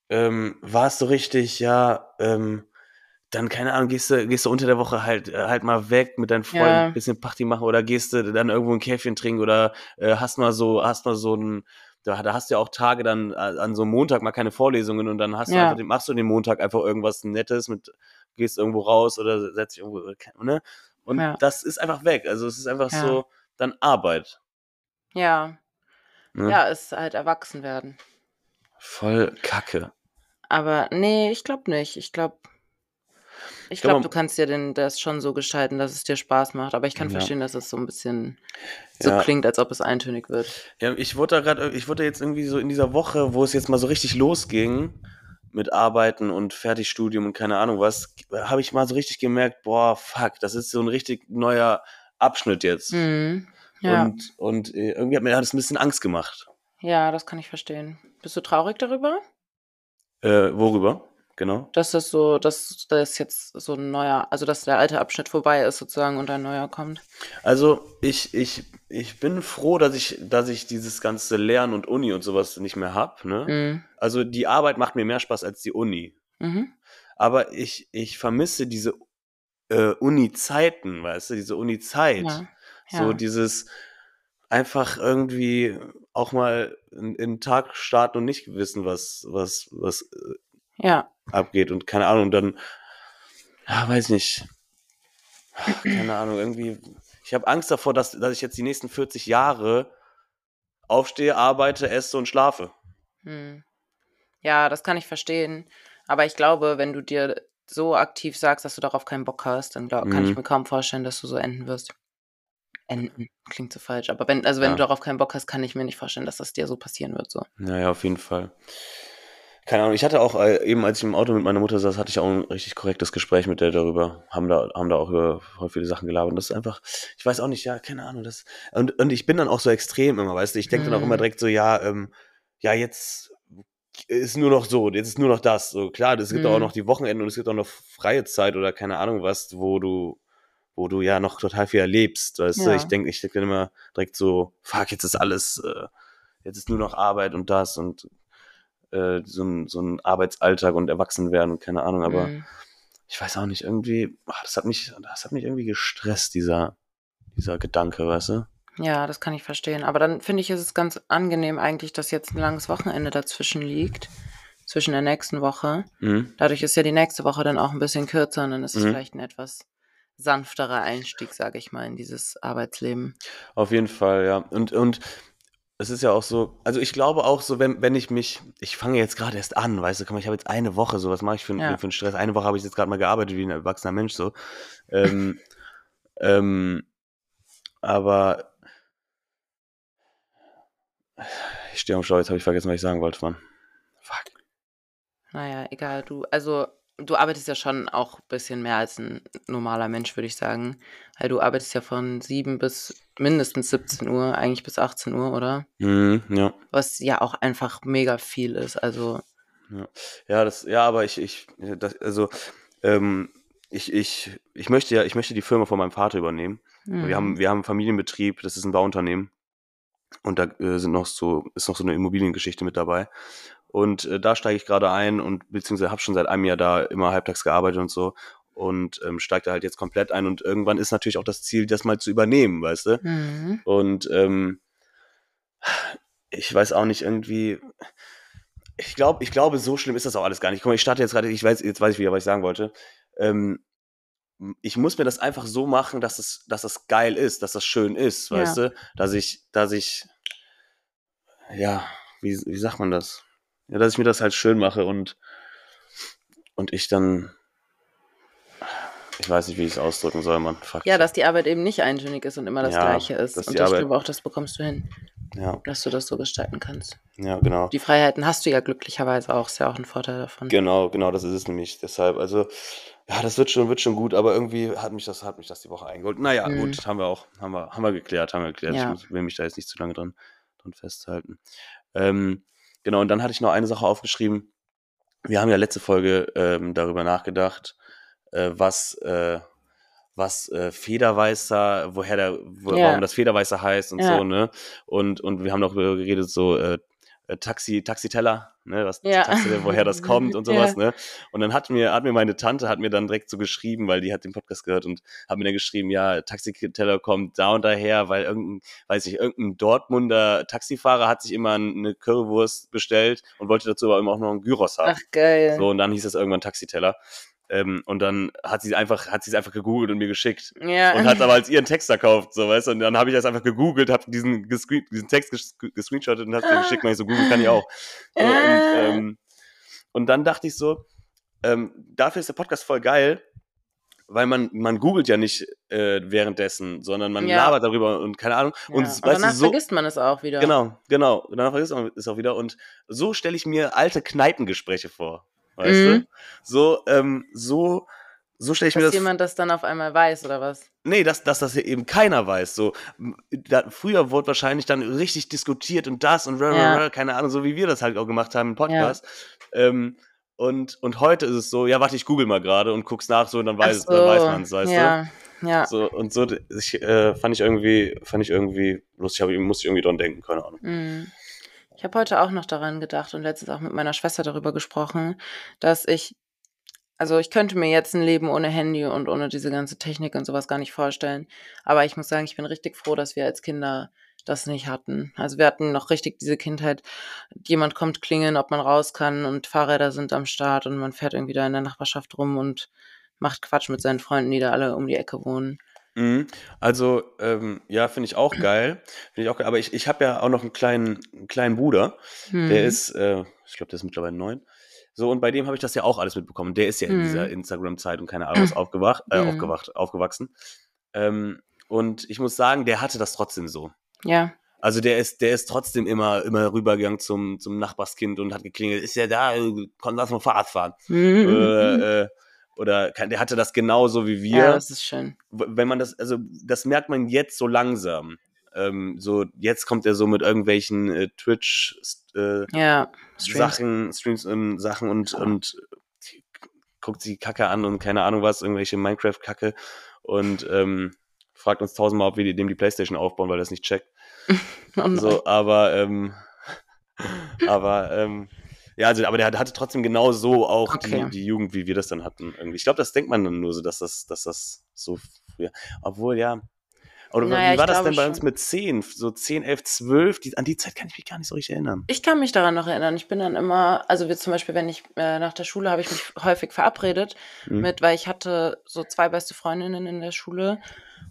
ähm, war es so richtig, ja, ähm, dann, keine Ahnung, gehst du, gehst du unter der Woche halt, äh, halt mal weg mit deinen Freunden, Ja. ein bisschen Party machen oder gehst du dann irgendwo ein Käffchen trinken oder äh, hast mal so, hast mal so ein, da, da hast du ja auch Tage dann äh, an so einem Montag mal keine Vorlesungen und dann hast du Ja. einfach, den- machst du den Montag einfach irgendwas Nettes mit, gehst irgendwo raus oder setzt dich irgendwo, ne? Und Ja. das ist einfach weg. Also es ist einfach Ja. so dann Arbeit. Ja, Ne? ja, ist halt erwachsen werden. Voll Kacke. Aber nee, ich glaube nicht. Ich glaube, ich glaub, glaube, man- du kannst dir den, das schon so gestalten, dass es dir Spaß macht. Aber ich kann Ja. verstehen, dass es so ein bisschen so Ja. klingt, als ob es eintönig wird. Ja, ich wurde da gerade, ich wurde jetzt irgendwie so in dieser Woche, wo es jetzt mal so richtig losging mit Arbeiten und Fertigstudium und keine Ahnung was, habe ich mal so richtig gemerkt, boah, fuck, das ist so ein richtig neuer Abschnitt jetzt. Mhm. Ja. Und, und äh, irgendwie hat mir das ein bisschen Angst gemacht. ja, das kann ich verstehen. Bist du traurig darüber, Äh, worüber? Genau. dass das so, dass das jetzt so ein neuer, also dass der alte Abschnitt vorbei ist sozusagen und ein neuer kommt? Also ich, ich, ich bin froh, dass ich, dass ich dieses ganze Lernen und Uni und sowas nicht mehr hab. Ne? Mhm. Also die Arbeit macht mir mehr Spaß als die Uni. Mhm. Aber ich, ich vermisse diese äh, Uni-Zeiten, weißt du, diese Uni-Zeit. Ja. So Ja. dieses einfach irgendwie auch mal in, in den Tag starten und nicht wissen, was, was, was äh, ja. Abgeht. Und keine Ahnung, dann, ja, weiß nicht. Keine Ahnung, irgendwie. Ich habe Angst davor, dass, dass ich jetzt die nächsten 40 Jahre aufstehe, arbeite, esse und schlafe. Hm. Ja, das kann ich verstehen. Aber ich glaube, wenn du dir so aktiv sagst, dass du darauf keinen Bock hast, dann glaub, kann ich Mhm. mir kaum vorstellen, dass du so enden wirst. Enden klingt so falsch. Aber wenn, also wenn Ja. du darauf keinen Bock hast, kann ich mir nicht vorstellen, dass das dir so passieren wird. So. Naja, auf jeden Fall. Keine Ahnung, ich hatte auch, äh, eben als ich im Auto mit meiner Mutter saß, hatte ich auch ein richtig korrektes Gespräch mit der darüber. Haben da, haben da auch über voll viele Sachen gelabert. Und das ist einfach, ich weiß auch nicht, ja, keine Ahnung. Das, und, und ich bin dann auch so extrem immer, weißt du, ich denke dann auch Mhm. immer direkt so, ja, ähm, ja, jetzt ist nur noch so, jetzt ist nur noch das. So klar, es gibt auch Mhm. noch die Wochenenden und es gibt auch noch freie Zeit oder keine Ahnung was, wo du, wo du ja noch total viel erlebst, weißt du. Ja. Ich denke, ich denke dann immer direkt so, fuck, jetzt ist alles, äh, jetzt ist nur noch Arbeit und das und äh, so, ein, so ein Arbeitsalltag und Erwachsenwerden und keine Ahnung, aber Hm. ich weiß auch nicht, irgendwie, ah, das hat mich, das hat mich irgendwie gestresst, dieser, dieser Gedanke, weißt du? Ja, das kann ich verstehen. Aber dann finde ich, ist es ganz angenehm eigentlich, dass jetzt ein langes Wochenende dazwischen liegt. Zwischen der nächsten Woche. Mhm. Dadurch ist ja die nächste Woche dann auch ein bisschen kürzer und dann ist es Mhm. vielleicht ein etwas sanfterer Einstieg, sage ich mal, in dieses Arbeitsleben. Auf jeden Fall, ja. Und, und es ist ja auch so, also ich glaube auch so, wenn, wenn ich mich, ich fange jetzt gerade erst an, weißt du, komm, ich habe jetzt eine Woche, so was mache ich für, Ja. für einen Stress? Eine Woche habe ich jetzt gerade mal gearbeitet wie ein erwachsener Mensch, so. Ähm, [laughs] ähm, aber ich stehe am Stau, jetzt habe ich vergessen, was ich sagen wollte, Mann. Fuck. Naja, egal, du, also du arbeitest ja schon auch ein bisschen mehr als ein normaler Mensch, würde ich sagen. Weil du arbeitest ja von 7 bis mindestens 17 Uhr, eigentlich bis 18 Uhr, oder? Mhm, ja. Was ja auch einfach mega viel ist. Also, Ja, das, ja, aber ich, ich, das, also, ähm, ich, ich, ich möchte ja, ich möchte die Firma von meinem Vater übernehmen. hm, Wir haben, wir haben einen Familienbetrieb, das ist ein Bauunternehmen. Und da äh, sind noch so, ist noch so eine Immobiliengeschichte mit dabei. Und äh, da steige ich gerade ein und beziehungsweise habe schon seit einem Jahr da immer halbtags gearbeitet und so. Und ähm, steige da halt jetzt komplett ein. Und irgendwann ist natürlich auch das Ziel, das mal zu übernehmen, weißt du? Mhm. Und ähm, ich weiß auch nicht, irgendwie. Ich glaube, ich glaube, so schlimm ist das auch alles gar nicht. Guck mal, ich starte jetzt gerade, ich weiß, jetzt weiß ich wieder, was ich sagen wollte. Ähm, ich muss mir das einfach so machen, dass es, dass es geil ist, dass das schön ist, Ja. weißt du? Dass ich, dass ich, ja, wie, wie sagt man das? Ja, dass ich mir das halt schön mache und, und ich dann, ich weiß nicht, wie ich es ausdrücken soll, man. Fuck. Ja, dass die Arbeit eben nicht eintönig ist und immer das Ja, Gleiche ist. Und das Arbeit- stimmt auch, das bekommst du hin, ja, dass du das so gestalten kannst. ja, genau. Die Freiheiten hast du ja glücklicherweise auch, ist ja auch ein Vorteil davon. Genau, genau, das ist es nämlich. Deshalb, also, ja, das wird schon, wird schon gut, aber irgendwie hat mich das, hat mich das die Woche eingeholt. Naja, Mhm. gut, haben wir auch, haben wir, haben wir geklärt, haben wir geklärt. Ja. Ich will mich da jetzt nicht zu lange dran, dran festhalten. Ähm, genau, und dann hatte ich noch eine Sache aufgeschrieben. Wir haben ja letzte Folge ähm, darüber nachgedacht, äh, was, äh, was äh, Federweißer, woher der, wo, Ja. warum das Federweißer heißt und Ja. so, ne? Und, und wir haben darüber geredet, so äh, Taxi, Taxiteller, ne? Was, Ja. Taxi, woher das [laughs] kommt und sowas, Ja. ne? Und dann hat mir, hat mir meine Tante, hat mir dann direkt so geschrieben, weil die hat den Podcast gehört und hat mir dann geschrieben, ja, Taxiteller kommt da und daher, weil irgendein, weiß ich, irgendein Dortmunder Taxifahrer hat sich immer eine Currywurst bestellt und wollte dazu aber immer auch noch einen Gyros haben. Ach, geil. So, und dann hieß es irgendwann Taxiteller. Ähm, und dann hat sie einfach, hat sie es einfach gegoogelt und mir geschickt. Ja. Und hat aber als ihren Text verkauft, so, weißt du? Und dann habe ich das einfach gegoogelt, habe diesen, diesen Text ges gescreenshottet und hat den geschickt, und ich so, Google kann ich auch. So, und, Äh. ähm, und dann dachte ich so, ähm, dafür ist der Podcast voll geil, weil man, man googelt ja nicht äh, währenddessen, sondern man Ja. labert darüber und keine Ahnung. ja. Und, Und danach du, so, vergisst man es auch wieder. Genau, genau. Und danach vergisst man es auch wieder. Und so stelle ich mir alte Kneipengespräche vor. Weißt Mhm. du? So, ähm, so, so stelle ich mir Dass das jemand das dann auf einmal weiß, oder was? Nee, dass, dass das eben keiner weiß. So, da, früher wurde wahrscheinlich dann richtig diskutiert und das und rah, Ja. rah, rah, keine Ahnung, so wie wir das halt auch gemacht haben im Podcast. Ähm, und, und heute ist es so, ja, warte, ich google mal gerade und guck's nach, so, und dann weiß, Ach dann weiß man es, weißt ja, Ja, du? So, und so, ich, äh, fand ich irgendwie, fand ich irgendwie lustig, aber musste ich irgendwie dran denken, keine Ahnung. Mhm. Ich habe heute auch noch daran gedacht und letztens auch mit meiner Schwester darüber gesprochen, dass ich, also ich könnte mir jetzt ein Leben ohne Handy und ohne diese ganze Technik und sowas gar nicht vorstellen. Aber ich muss sagen, ich bin richtig froh, dass wir als Kinder das nicht hatten. Also wir hatten noch richtig diese Kindheit, jemand kommt klingeln, ob man raus kann und Fahrräder sind am Start und man fährt irgendwie da in der Nachbarschaft rum und macht Quatsch mit seinen Freunden, die da alle um die Ecke wohnen. Mhm. Also, ähm, ja, finde ich auch geil. Finde ich auch geil. Aber ich, ich habe ja auch noch einen kleinen, einen kleinen Bruder. Hm. Der ist, äh, ich glaube, der ist mittlerweile neun. So, und bei dem habe ich das ja auch alles mitbekommen. Der ist ja in Mhm. dieser Instagram-Zeit und keine Ahnung was aufgewacht, äh, Mhm. aufgewacht, aufgewachsen. Ähm, und ich muss sagen, der hatte das trotzdem so. Ja, Also der ist, der ist trotzdem immer, immer rübergegangen zum, zum Nachbarskind und hat geklingelt, ist ja da, äh, komm, lass mal Fahrrad fahren. Mhm. Oder, äh, oder der hatte das genauso wie wir ja, das ist schön. wenn man das, also das merkt man jetzt so langsam. Ähm, so, jetzt kommt er so mit irgendwelchen äh, Twitch äh, Ja, Streams. Sachen, Streams ähm, Sachen und, und guckt sie Kacke an und keine Ahnung was, irgendwelche Minecraft-Kacke und ähm, fragt uns tausendmal, ob wir dem die Playstation aufbauen, weil er es nicht checkt. Und [laughs] So, aber ähm, [laughs] aber ähm, ja, also, aber der hat- hatte trotzdem genau so auch Okay. die, die Jugend, wie wir das dann hatten. Irgendwie. Ich glaube, das denkt man dann nur so, dass das, dass das so früher. Obwohl, ja. Oder Naja, wie war das denn bei schon. uns mit 10? So 10, 11, 12? Die, an die Zeit kann ich mich gar nicht so richtig erinnern. Ich kann mich daran noch erinnern. Ich bin dann immer, also wir zum Beispiel, wenn ich äh, nach der Schule habe ich mich häufig verabredet Mhm. mit, weil ich hatte so zwei beste Freundinnen in der Schule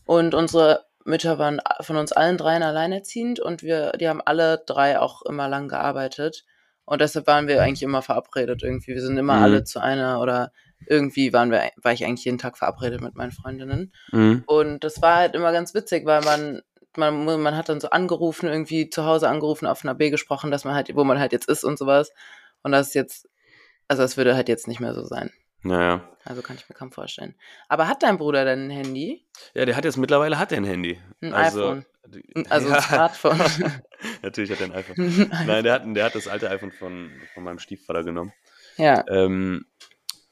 und unsere Mütter waren von uns allen dreien alleinerziehend und wir, die haben alle drei auch immer lang gearbeitet und deshalb waren wir eigentlich immer verabredet irgendwie. Wir sind immer Mhm. alle zu einer oder irgendwie waren wir, war ich eigentlich jeden Tag verabredet mit meinen Freundinnen. Mhm. Und das war halt immer ganz witzig, weil man, man, man hat dann so angerufen, irgendwie zu Hause angerufen, auf einer B gesprochen, dass man halt, wo man halt jetzt ist und sowas. Und das ist jetzt, also das würde halt jetzt nicht mehr so sein. Naja. Also kann ich mir kaum vorstellen. Aber hat dein Bruder denn ein Handy? Ja, der hat jetzt mittlerweile hat er ein Handy. Ein also, iPhone. Also [laughs] ja. ein Smartphone. [laughs] Natürlich hat er ein iPhone. [laughs] Nein, der hat, der hat das alte iPhone von, von meinem Stiefvater genommen. ja. Ähm,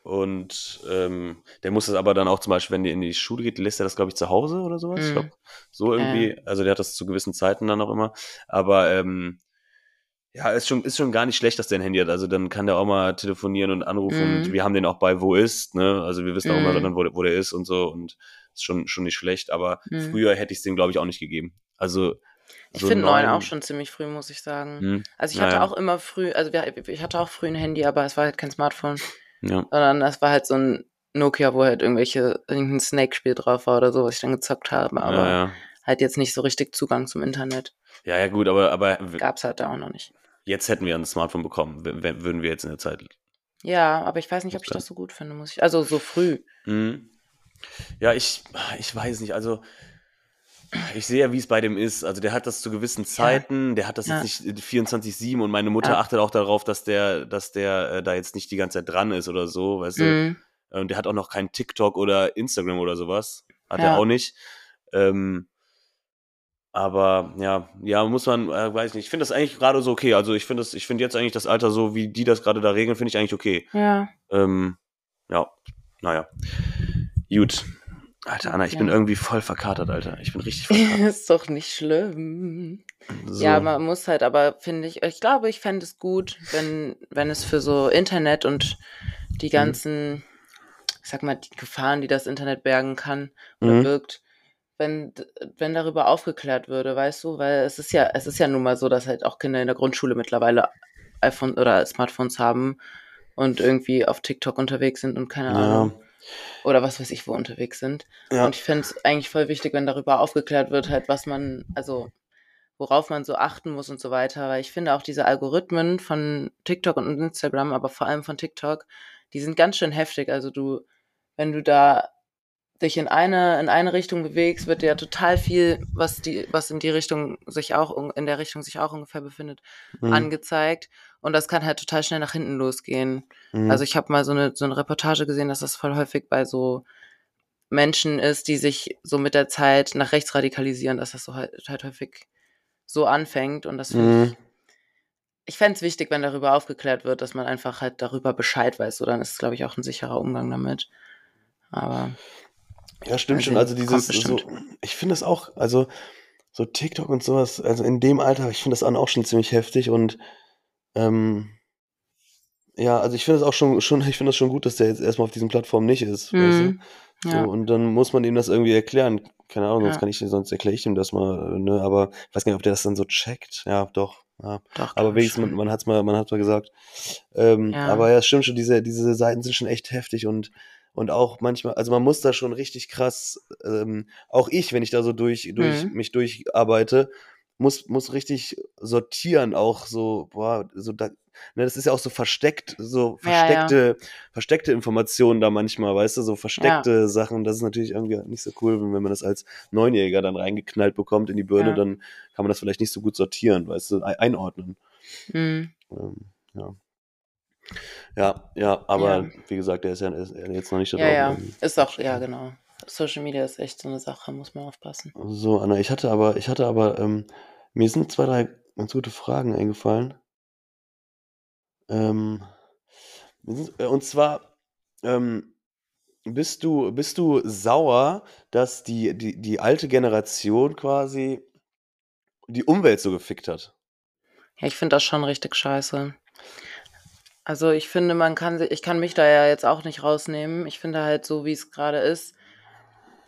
und ähm, der muss das aber dann auch zum Beispiel, wenn die in die Schule geht, lässt er das, glaube ich, zu Hause oder sowas. Ich Mhm. glaub, so irgendwie. Also der hat das zu gewissen Zeiten dann auch immer. Aber ähm, ja, ist schon, ist schon gar nicht schlecht, dass der ein Handy hat. Also dann kann der auch mal telefonieren und anrufen. Mhm. Und wir haben den auch bei Wo ist, ne? Also wir wissen auch immer Mhm. dann, wo, der- wo der ist und so. Und ist schon, schon nicht schlecht. Aber Mhm. früher hätte ich es den, glaube ich, auch nicht gegeben. Also Ich So finde neun auch schon ziemlich früh, muss ich sagen. Hm, Also ich naja. hatte auch immer früh, also ich hatte auch früh ein Handy, aber es war halt kein Smartphone, Ja. sondern das war halt so ein Nokia, wo halt irgendwelche, irgendein Snake-Spiel drauf war oder so, was ich dann gezockt habe, aber ja, ja. halt jetzt nicht so richtig Zugang zum Internet. ja, ja, gut, aber, aber Gab's halt da auch noch nicht. Jetzt hätten wir ein Smartphone bekommen, würden wir jetzt in der Zeit. Ja, aber ich weiß nicht, ob ich das so gut finde, muss ich. Also so früh. Mhm. Ja, ich, ich weiß nicht, also ich sehe ja, wie es bei dem ist. Also der hat das zu gewissen Zeiten, der hat das Ja. jetzt nicht 24-7 und meine Mutter Ja. achtet auch darauf, dass der, dass der äh, da jetzt nicht die ganze Zeit dran ist oder so, weißt du. Mhm. Und der hat auch noch kein TikTok oder Instagram oder sowas. Hat Ja. er auch nicht. Ähm, aber ja, ja, muss man, äh, weiß nicht. Ich finde das eigentlich gerade so okay. Also ich finde das, ich finde jetzt eigentlich das Alter so, wie die das gerade da regeln, finde ich eigentlich okay. Ja. Ähm, ja, naja. Gut. Alter, Anna, ich Ja. bin irgendwie voll verkatert, Alter. Ich bin richtig verkatert. [laughs] ist doch nicht schlimm. So. Ja, man muss halt, aber finde ich, ich glaube, ich fände es gut, wenn, wenn es für so Internet und Mhm. die ganzen, ich sag mal, die Gefahren, die das Internet bergen kann oder Mhm. birgt, wenn, wenn darüber aufgeklärt würde, weißt du, weil es ist ja, es ist ja nun mal so, dass halt auch Kinder in der Grundschule mittlerweile iPhone oder Smartphones haben und irgendwie auf TikTok unterwegs sind und keine Ja. Ahnung. Oder was weiß ich, wo unterwegs sind. Ja. Und ich fände es eigentlich voll wichtig, wenn darüber aufgeklärt wird, halt, was man, also worauf man so achten muss und so weiter. Weil ich finde auch diese Algorithmen von TikTok und Instagram, aber vor allem von TikTok, die sind ganz schön heftig. Also du, wenn du da dich in eine, in eine Richtung bewegst, wird dir ja total viel, was die, was in die Richtung sich auch, in der Richtung sich auch ungefähr befindet, Mhm. angezeigt. Und das kann halt total schnell nach hinten losgehen. Mhm. Also ich habe mal so eine, so eine Reportage gesehen, dass das voll häufig bei so Menschen ist, die sich so mit der Zeit nach rechts radikalisieren, dass das so halt, halt häufig so anfängt. Und das finde ich, Mhm. ich fände es wichtig, wenn darüber aufgeklärt wird, dass man einfach halt darüber Bescheid weiß. So, dann ist es, glaube ich, auch ein sicherer Umgang damit. Aber Ja, stimmt Mal schon. Also Kommt dieses, so, ich finde das auch, also so TikTok und sowas, also in dem Alter, ich finde das auch schon ziemlich heftig und ähm, ja, also ich finde es auch schon, schon, ich finde das schon gut, dass der jetzt erstmal auf diesen Plattformen nicht ist. Mhm. So, ja. und dann muss man ihm das irgendwie erklären. Keine Ahnung, sonst Ja. kann ich, sonst erkläre ich ihm das mal, ne, aber ich weiß gar nicht, ob der das dann so checkt. Ja, doch. Ja. Doch, Aber wenigstens, man, man hat's mal, man hat's mal gesagt. Ähm. Aber ja, es stimmt schon, diese, diese Seiten sind schon echt heftig und, und auch manchmal, also man muss da schon richtig krass, ähm, auch ich, wenn ich da so durch, durch Mhm. mich durcharbeite, muss, muss richtig sortieren, auch so, boah, so da, ne, das ist ja auch so versteckt, so Ja, ja. versteckte, versteckte Informationen da manchmal, weißt du, so versteckte Sachen. Das ist natürlich irgendwie nicht so cool, wenn man das als Neunjähriger dann reingeknallt bekommt in die Birne, Ja. dann kann man das vielleicht nicht so gut sortieren, weißt du, ei- einordnen. Mhm. Ähm, ja. Ja, ja, aber Ja. wie gesagt, der ist ja jetzt noch nicht da Ja, drauf. ja. Ist auch, ja, genau. Social Media ist echt so eine Sache, muss man aufpassen. So, Anna, ich hatte aber, ich hatte aber, ähm, mir sind zwei, drei ganz gute Fragen eingefallen. Ähm, äh, und zwar, ähm, bist du, bist du sauer, dass die, die, die alte Generation quasi die Umwelt so gefickt hat? Ja, ich finde das schon richtig scheiße. Also ich finde, man kann sich, ich kann mich da ja jetzt auch nicht rausnehmen. Ich finde halt so, wie es gerade ist.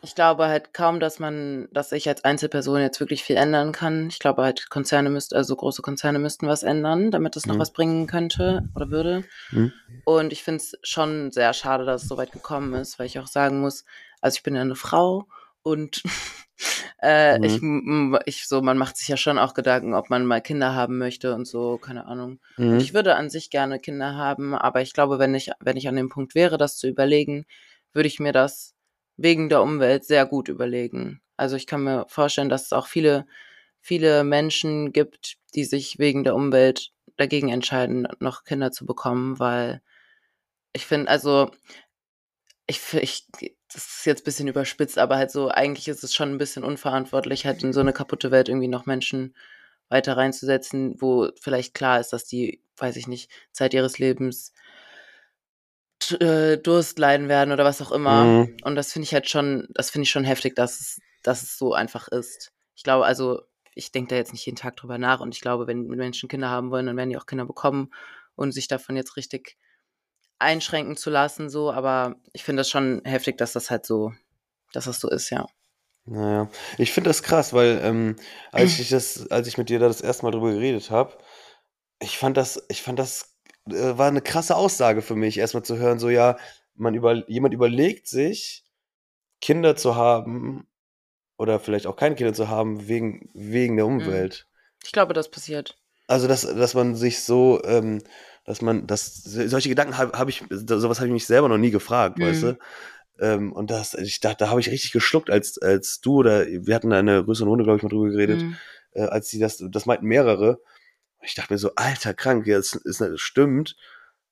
Ich glaube halt kaum, dass man, dass ich als Einzelperson jetzt wirklich viel ändern kann. Ich glaube halt, Konzerne müssten, also große Konzerne müssten was ändern, damit es noch Mhm. was bringen könnte oder würde. Mhm. Und ich finde es schon sehr schade, dass es so weit gekommen ist, weil ich auch sagen muss, also ich bin ja eine Frau und [laughs] äh, Mhm. ich, ich so, man macht sich ja schon auch Gedanken, ob man mal Kinder haben möchte und so, keine Ahnung. Und Mhm. ich würde an sich gerne Kinder haben, aber ich glaube, wenn ich, wenn ich an dem Punkt wäre, das zu überlegen, würde ich mir das wegen der Umwelt sehr gut überlegen. Also ich kann mir vorstellen, dass es auch viele, viele Menschen gibt, die sich wegen der Umwelt dagegen entscheiden, noch Kinder zu bekommen, weil ich finde, also ich, ich, das ist jetzt ein bisschen überspitzt, aber halt so, eigentlich ist es schon ein bisschen unverantwortlich, halt in so eine kaputte Welt irgendwie noch Menschen weiter reinzusetzen, wo vielleicht klar ist, dass die, weiß ich nicht, Zeit ihres Lebens äh, Durst leiden werden oder was auch immer. Mhm. Und das finde ich halt schon, das finde ich schon heftig, dass es, dass es so einfach ist. Ich glaube, also, ich denke da jetzt nicht jeden Tag drüber nach und ich glaube, wenn Menschen Kinder haben wollen, dann werden die auch Kinder bekommen und sich davon jetzt richtig einschränken zu lassen, so, aber ich finde das schon heftig, dass das halt so, dass das so ist, ja. Naja, ich finde das krass, weil ähm, als [clears throat] ich das, als ich mit dir da das erste Mal drüber geredet habe, ich fand das, ich fand das äh, war eine krasse Aussage für mich, erstmal zu hören, so ja, man über, jemand überlegt sich, Kinder zu haben oder vielleicht auch keine Kinder zu haben wegen, wegen der Mhm. Umwelt. Ich glaube, das passiert. Also, dass, dass man sich so, ähm, dass man, dass solche Gedanken habe hab ich, sowas habe ich mich selber noch nie gefragt, weißt Mhm. du? Ähm, und das, ich dachte, da habe ich richtig geschluckt, als, als du oder wir hatten da einer größeren Runde, glaube ich, mal drüber geredet, Mhm. äh, als sie das, das meinten mehrere. Ich dachte mir so, alter, krank, ja, das, ist, das stimmt,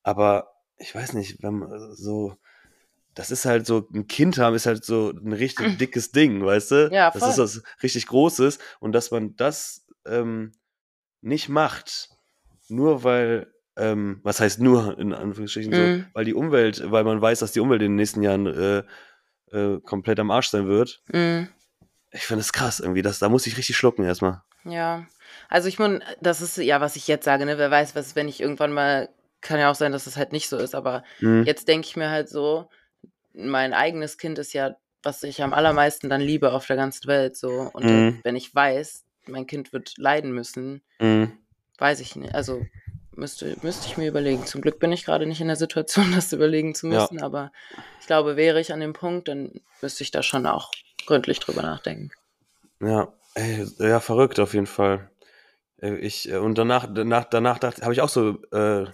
aber ich weiß nicht, wenn man so, das ist halt so, ein Kind haben ist halt so ein richtig [clears throat] dickes Ding, weißt du? Ja, Das ist voll. was richtig Großes und dass man das ähm, nicht macht, nur weil, ähm, was heißt nur in Anführungsstrichen so, Mhm. weil die Umwelt, weil man weiß, dass die Umwelt in den nächsten Jahren äh, äh, komplett am Arsch sein wird. Mhm. Ich finde das krass irgendwie, das, da muss ich richtig schlucken erstmal. Ja, also ich meine, das ist ja, was ich jetzt sage, ne? Wer weiß, was, wenn ich irgendwann mal, kann ja auch sein, dass das halt nicht so ist, aber Mhm. jetzt denke ich mir halt so, mein eigenes Kind ist ja, was ich am allermeisten dann liebe auf der ganzen Welt, so. Und Mhm. wenn ich weiß, mein Kind wird leiden müssen, Mhm. weiß ich nicht. Also müsste, müsste ich mir überlegen. Zum Glück bin ich gerade nicht in der Situation, [laughs] das überlegen zu Ja. müssen, aber ich glaube, wäre ich an dem Punkt, dann müsste ich da schon auch gründlich drüber nachdenken. Ja, ey, ja, verrückt auf jeden Fall. Äh, Ich, äh, und danach, danach, danach dachte, habe ich auch so äh,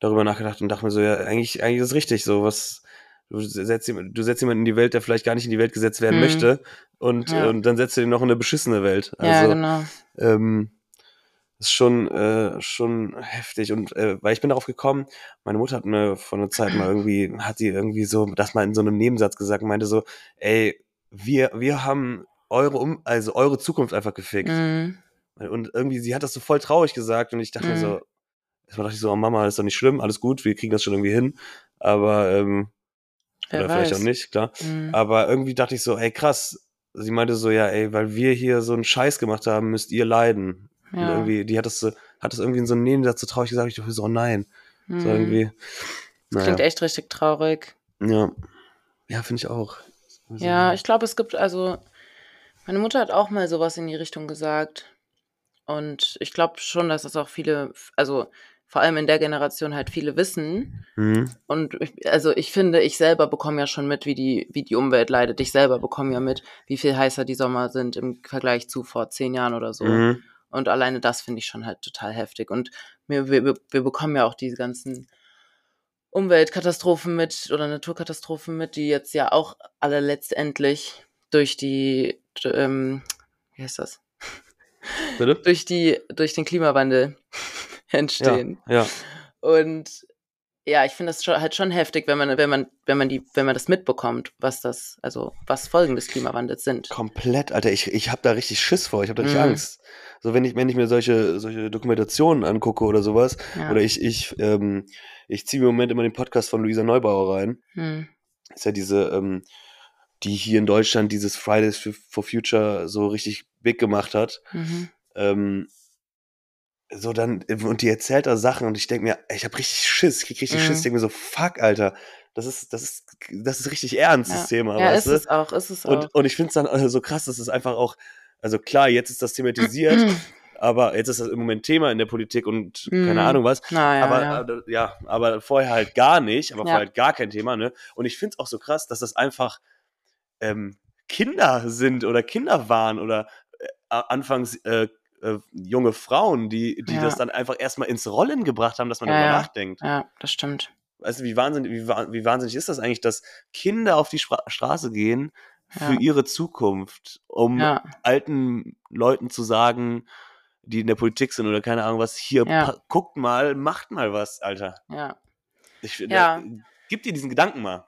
darüber nachgedacht und dachte mir so, ja, eigentlich, eigentlich ist es richtig so, was du setzt, jemand- du setzt jemanden in die Welt, der vielleicht gar nicht in die Welt gesetzt werden Mhm. möchte und, Ja. und dann setzt du ihn noch in eine beschissene Welt. ja, Also, genau. ähm, ist schon, äh, schon heftig. Und äh, weil ich bin darauf gekommen, meine Mutter hat mir vor einer Zeit mal [clears throat] irgendwie, hat die irgendwie so, das mal in so einem Nebensatz gesagt, und meinte so, ey, wir, wir haben eure um, also eure Zukunft einfach gefickt. Mhm. Und irgendwie, sie hat das so voll traurig gesagt und ich dachte mir Mhm. so, erstmal dachte ich so, oh Mama, ist doch nicht schlimm, alles gut, wir kriegen das schon irgendwie hin. Aber, ähm, Wer oder vielleicht weiß. auch nicht, klar. Mhm. Aber irgendwie dachte ich so, ey, krass. Sie meinte so, ja, ey, weil wir hier so einen Scheiß gemacht haben, müsst ihr leiden. Und Ja. irgendwie, die hat das, so- hat das irgendwie in so einem Nebensatz so traurig gesagt, ich dachte so, oh nein. So Mhm. irgendwie. Das klingt echt richtig traurig. Ja. Ja, finde ich auch. Also, Ja, ich glaube, es gibt also, meine Mutter hat auch mal sowas in die Richtung gesagt. Und ich glaube schon, dass das auch viele, also vor allem in der Generation halt viele wissen. Mhm. Und ich, also ich finde, ich selber bekomme ja schon mit, wie die, wie die Umwelt leidet. Ich selber bekomme ja mit, wie viel heißer die Sommer sind im Vergleich zu vor zehn Jahren oder so. Mhm. Und alleine das finde ich schon halt total heftig. Und wir, wir, wir bekommen ja auch diese ganzen Umweltkatastrophen mit oder Naturkatastrophen mit, die jetzt ja auch alle letztendlich durch die, ähm, wie heißt das? Bitte? Durch die, durch den Klimawandel [laughs] entstehen. Ja, ja. Und ja, ich finde das schon, halt schon heftig, wenn man, wenn man, wenn man die, wenn man das mitbekommt, was das, also was Folgen des Klimawandels sind. Komplett, Alter. Ich, ich habe da richtig Schiss vor. Ich habe da richtig Mhm. Angst. So, wenn ich, wenn ich mir solche, solche Dokumentationen angucke oder sowas, Ja. oder ich, ich, ähm, ich ziehe mir im Moment immer den Podcast von Luisa Neubauer rein. Hm. ist ja diese, ähm, die hier in Deutschland dieses Fridays for Future so richtig big gemacht hat. Mhm. Ähm, so dann, und die erzählt da Sachen und ich denke mir, ich habe richtig Schiss, ich krieg richtig Mhm. Schiss, denke mir so, fuck, Alter, das ist, das ist, das ist richtig ernst, das Thema, ja, ist du? es auch, ist es auch. Und, und ich finde es dann äh, so krass, dass es einfach auch, also klar, jetzt ist das thematisiert, [clears throat] aber jetzt ist das im Moment Thema in der Politik und Mhm. keine Ahnung was. naja, aber ja. äh, ja, aber vorher halt gar nicht, aber Ja. vorher halt gar kein Thema, ne? Und ich finde es auch so krass, dass das einfach ähm, Kinder sind oder Kinder waren oder äh, anfangs äh, äh, junge Frauen, die, die Ja. das dann einfach erstmal ins Rollen gebracht haben, dass man Ja, darüber nachdenkt. ja, das stimmt. Weißt du, wie wahnsinnig, wie, wie wahnsinnig ist das eigentlich, dass Kinder auf die Spra Straße gehen für Ja. ihre Zukunft, um alten Leuten zu sagen, die in der Politik sind oder keine Ahnung was, hier, guckt mal, macht mal was, Alter. ja. Ich, Ja. da, gib dir diesen Gedanken mal.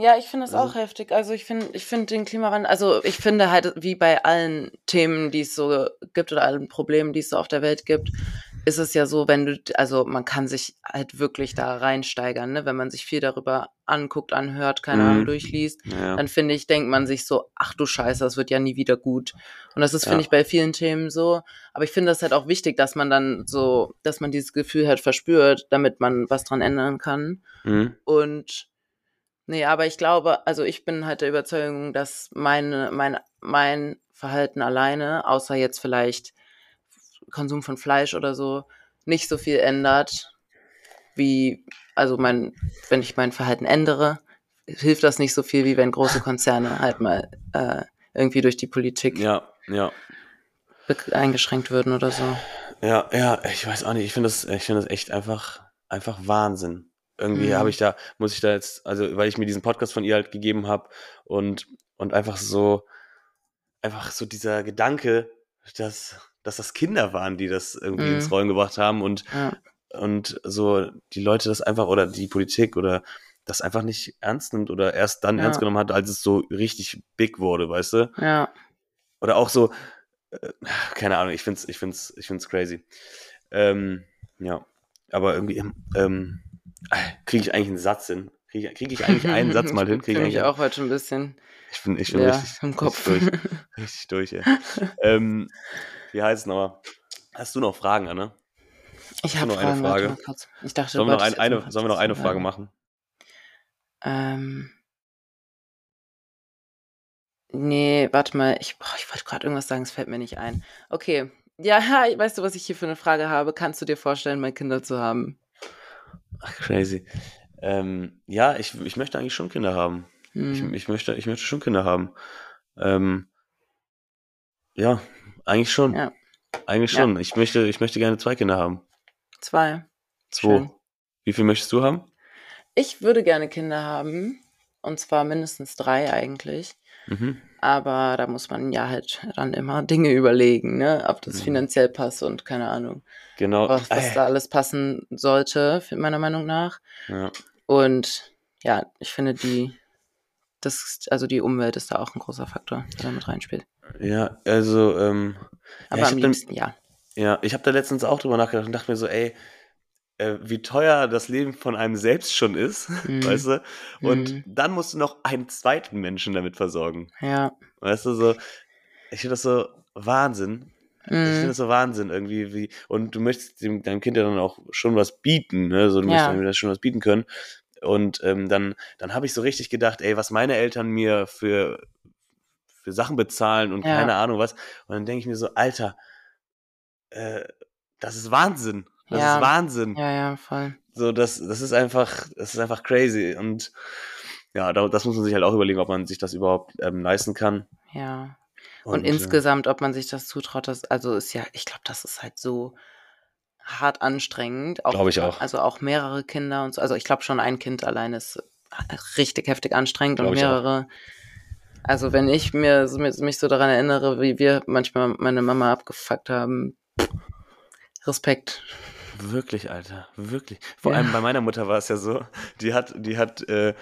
Ja, ich finde es Also- auch heftig. Also ich finde, ich finde den Klimawandel, also ich finde halt, wie bei allen Themen, die es so gibt oder allen Problemen, die es so auf der Welt gibt, ist es ja so, wenn du, also man kann sich halt wirklich da reinsteigern, ne? Wenn man sich viel darüber anguckt, anhört, keine Mhm. Ahnung, durchliest, Ja. dann finde ich, denkt man sich so, ach du Scheiße, das wird ja nie wieder gut. Und das ist, Ja. finde ich, bei vielen Themen so. Aber ich finde das halt auch wichtig, dass man dann so, dass man dieses Gefühl halt verspürt, damit man was dran ändern kann. Mhm. Und Nee, aber ich glaube, also ich bin halt der Überzeugung, dass meine, mein, mein Verhalten alleine, außer jetzt vielleicht Konsum von Fleisch oder so, nicht so viel ändert, wie, also mein, wenn ich mein Verhalten ändere, hilft das nicht so viel, wie wenn große Konzerne halt mal äh, irgendwie durch die Politik Ja, ja. eingeschränkt würden oder so. Ja, ja, ich weiß auch nicht. Ich finde das, ich finde das echt einfach, einfach Wahnsinn. Irgendwie Mhm. habe ich da, muss ich da jetzt, also weil ich mir diesen Podcast von ihr halt gegeben habe und, und einfach so, einfach so dieser Gedanke, dass, dass das Kinder waren, die das irgendwie Mhm. ins Rollen gebracht haben und, Ja, und so die Leute das einfach oder die Politik oder das einfach nicht ernst nimmt oder erst dann Ja. ernst genommen hat, als es so richtig big wurde, weißt du? ja, Oder auch so, äh, keine Ahnung, ich find's, ich find's, ich find's crazy. Ähm, ja, aber irgendwie ähm, kriege ich eigentlich einen Satz hin. Kriege krieg ich eigentlich einen Satz mal hin? [laughs] Krieg Fühle ich, eigentlich, auch heute ein bisschen ich bin, ich bin leer richtig, im Kopf. Richtig durch. Richtig durch, ey. [laughs] ähm, wie heißt es nochmal? Hast du noch Fragen, Anne? Ich habe noch eine Fragen, warte Frage? Ich dachte, Sollen wir noch, ein, eine, sollen wir noch eine Frage sagen. machen? Ähm, nee, warte mal. Ich, boah, ich wollte gerade irgendwas sagen, es fällt mir nicht ein. Okay. Ja, [laughs] weißt du, was ich hier für eine Frage habe? Kannst du dir vorstellen, mal Kinder zu haben? Ach, crazy. Ähm, ja, ich, ich möchte eigentlich schon Kinder haben. Ich, Hm. ich, möchte, ich möchte schon Kinder haben. Ähm, ja, eigentlich schon. Ja. Eigentlich Ja. schon. Ich möchte, ich möchte gerne zwei Kinder haben. Zwei. Zwei. Schön. Wie viel möchtest du haben? Ich würde gerne Kinder haben. Und zwar mindestens drei eigentlich. Mhm. Aber da muss man ja halt dann immer Dinge überlegen, ne? Ob das Mhm. finanziell passt und keine Ahnung, Genau. was, was Äh, da alles passen sollte, meiner Meinung nach. ja. Und ja, ich finde die, das, also die Umwelt ist da auch ein großer Faktor, der da mit reinspielt. ja, also, ähm, Aber ja, am hab dann, liebsten ja. ja, ich habe da letztens auch drüber nachgedacht und dachte mir so, ey, äh, wie teuer das Leben von einem selbst schon ist, [laughs] Mhm. weißt du? Und Mhm. dann musst du noch einen zweiten Menschen damit versorgen. Ja. Weißt du, so, ich finde das so Wahnsinn. Ich finde Mhm. das so Wahnsinn irgendwie, wie, und du möchtest dem, deinem Kind ja dann auch schon was bieten, ne? So, du Ja. möchtest ihm das schon was bieten können. Und ähm, dann, dann habe ich so richtig gedacht, ey, was meine Eltern mir für, für Sachen bezahlen und Ja. keine Ahnung was. Und dann denke ich mir so, Alter, äh, das ist Wahnsinn. Das Ja. ist Wahnsinn. Ja, ja, voll. So, das, das ist einfach, das ist einfach crazy. Und ja, da, das muss man sich halt auch überlegen, ob man sich das überhaupt ähm, leisten kann. Ja. Und, äh, insgesamt, ob man sich das zutraut, das, also ist ja, ich glaube, das ist halt so hart anstrengend. Glaube ich auch. Also auch mehrere Kinder und so. Also ich glaube schon, ein Kind allein ist richtig heftig anstrengend und ich auch. mehrere. Also wenn ich mir, mich so daran erinnere, wie wir manchmal meine Mama abgefuckt haben, Respekt. Wirklich, Alter, wirklich. Vor Ja. allem bei meiner Mutter war es ja so, die hat, die hat äh,